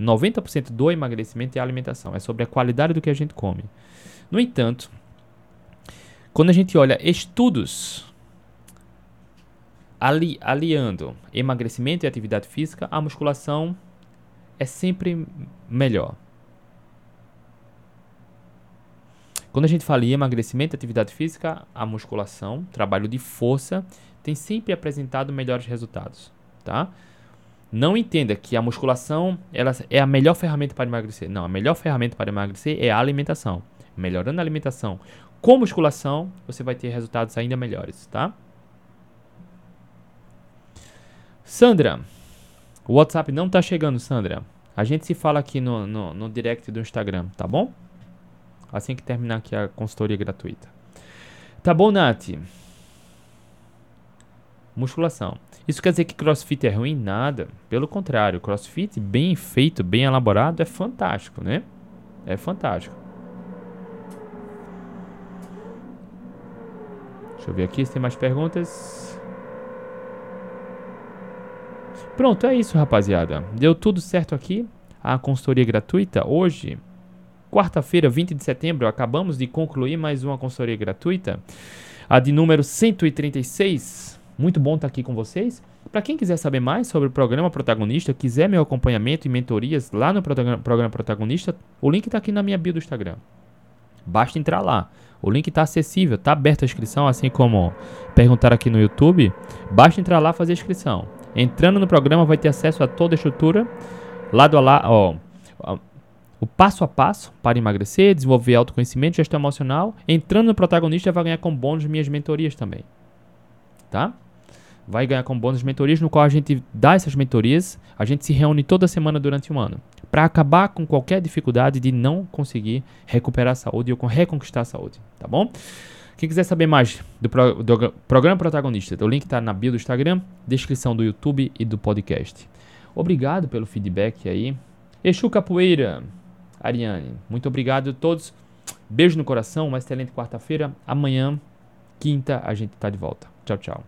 90% do emagrecimento é alimentação, é sobre a qualidade do que a gente come. No entanto, quando a gente olha estudos ali, aliando emagrecimento e atividade física, a musculação é sempre melhor. Quando a gente fala em emagrecimento e atividade física, a musculação, trabalho de força, tem sempre apresentado melhores resultados, tá? Não entenda que a musculação ela é a melhor ferramenta para emagrecer. Não, a melhor ferramenta para emagrecer é a alimentação. Melhorando a alimentação com musculação, você vai ter resultados ainda melhores, tá? Sandra, o WhatsApp não tá chegando, Sandra. A gente se fala aqui no, no, no direct do Instagram, tá bom? Assim que terminar aqui a consultoria gratuita. Tá bom, Nath? Musculação. Isso quer dizer que crossfit é ruim? Nada. Pelo contrário, crossfit bem feito, bem elaborado é fantástico, né? É fantástico. Deixa eu ver aqui se tem mais perguntas. Pronto, é isso, rapaziada. Deu tudo certo aqui. A consultoria gratuita hoje, quarta-feira, 20 de setembro, acabamos de concluir mais uma consultoria gratuita, a de número 136. Muito bom estar aqui com vocês. Para quem quiser saber mais sobre o programa Protagonista, quiser meu acompanhamento e mentorias lá no programa Protagonista, o link está aqui na minha bio do Instagram. Basta entrar lá. O link está acessível, está aberta a inscrição, assim como perguntaram aqui no YouTube. Basta entrar lá e fazer a inscrição. Entrando no programa vai ter acesso a toda a estrutura, lado a lado, ó, o passo a passo para emagrecer, desenvolver autoconhecimento, gestão emocional. Entrando no protagonista vai ganhar com bônus minhas mentorias também, tá? Vai ganhar com bônus mentorias no qual a gente dá essas mentorias, a gente se reúne toda semana durante um ano para acabar com qualquer dificuldade de não conseguir recuperar a saúde ou reconquistar a saúde, tá bom? Quem quiser saber mais do, pro, do programa protagonista, o link está na bio do Instagram, descrição do YouTube e do podcast. Obrigado pelo feedback aí. Exu Capoeira, Ariane, muito obrigado a todos. Beijo no coração, uma excelente quarta-feira. Amanhã, quinta, a gente está de volta. Tchau, tchau.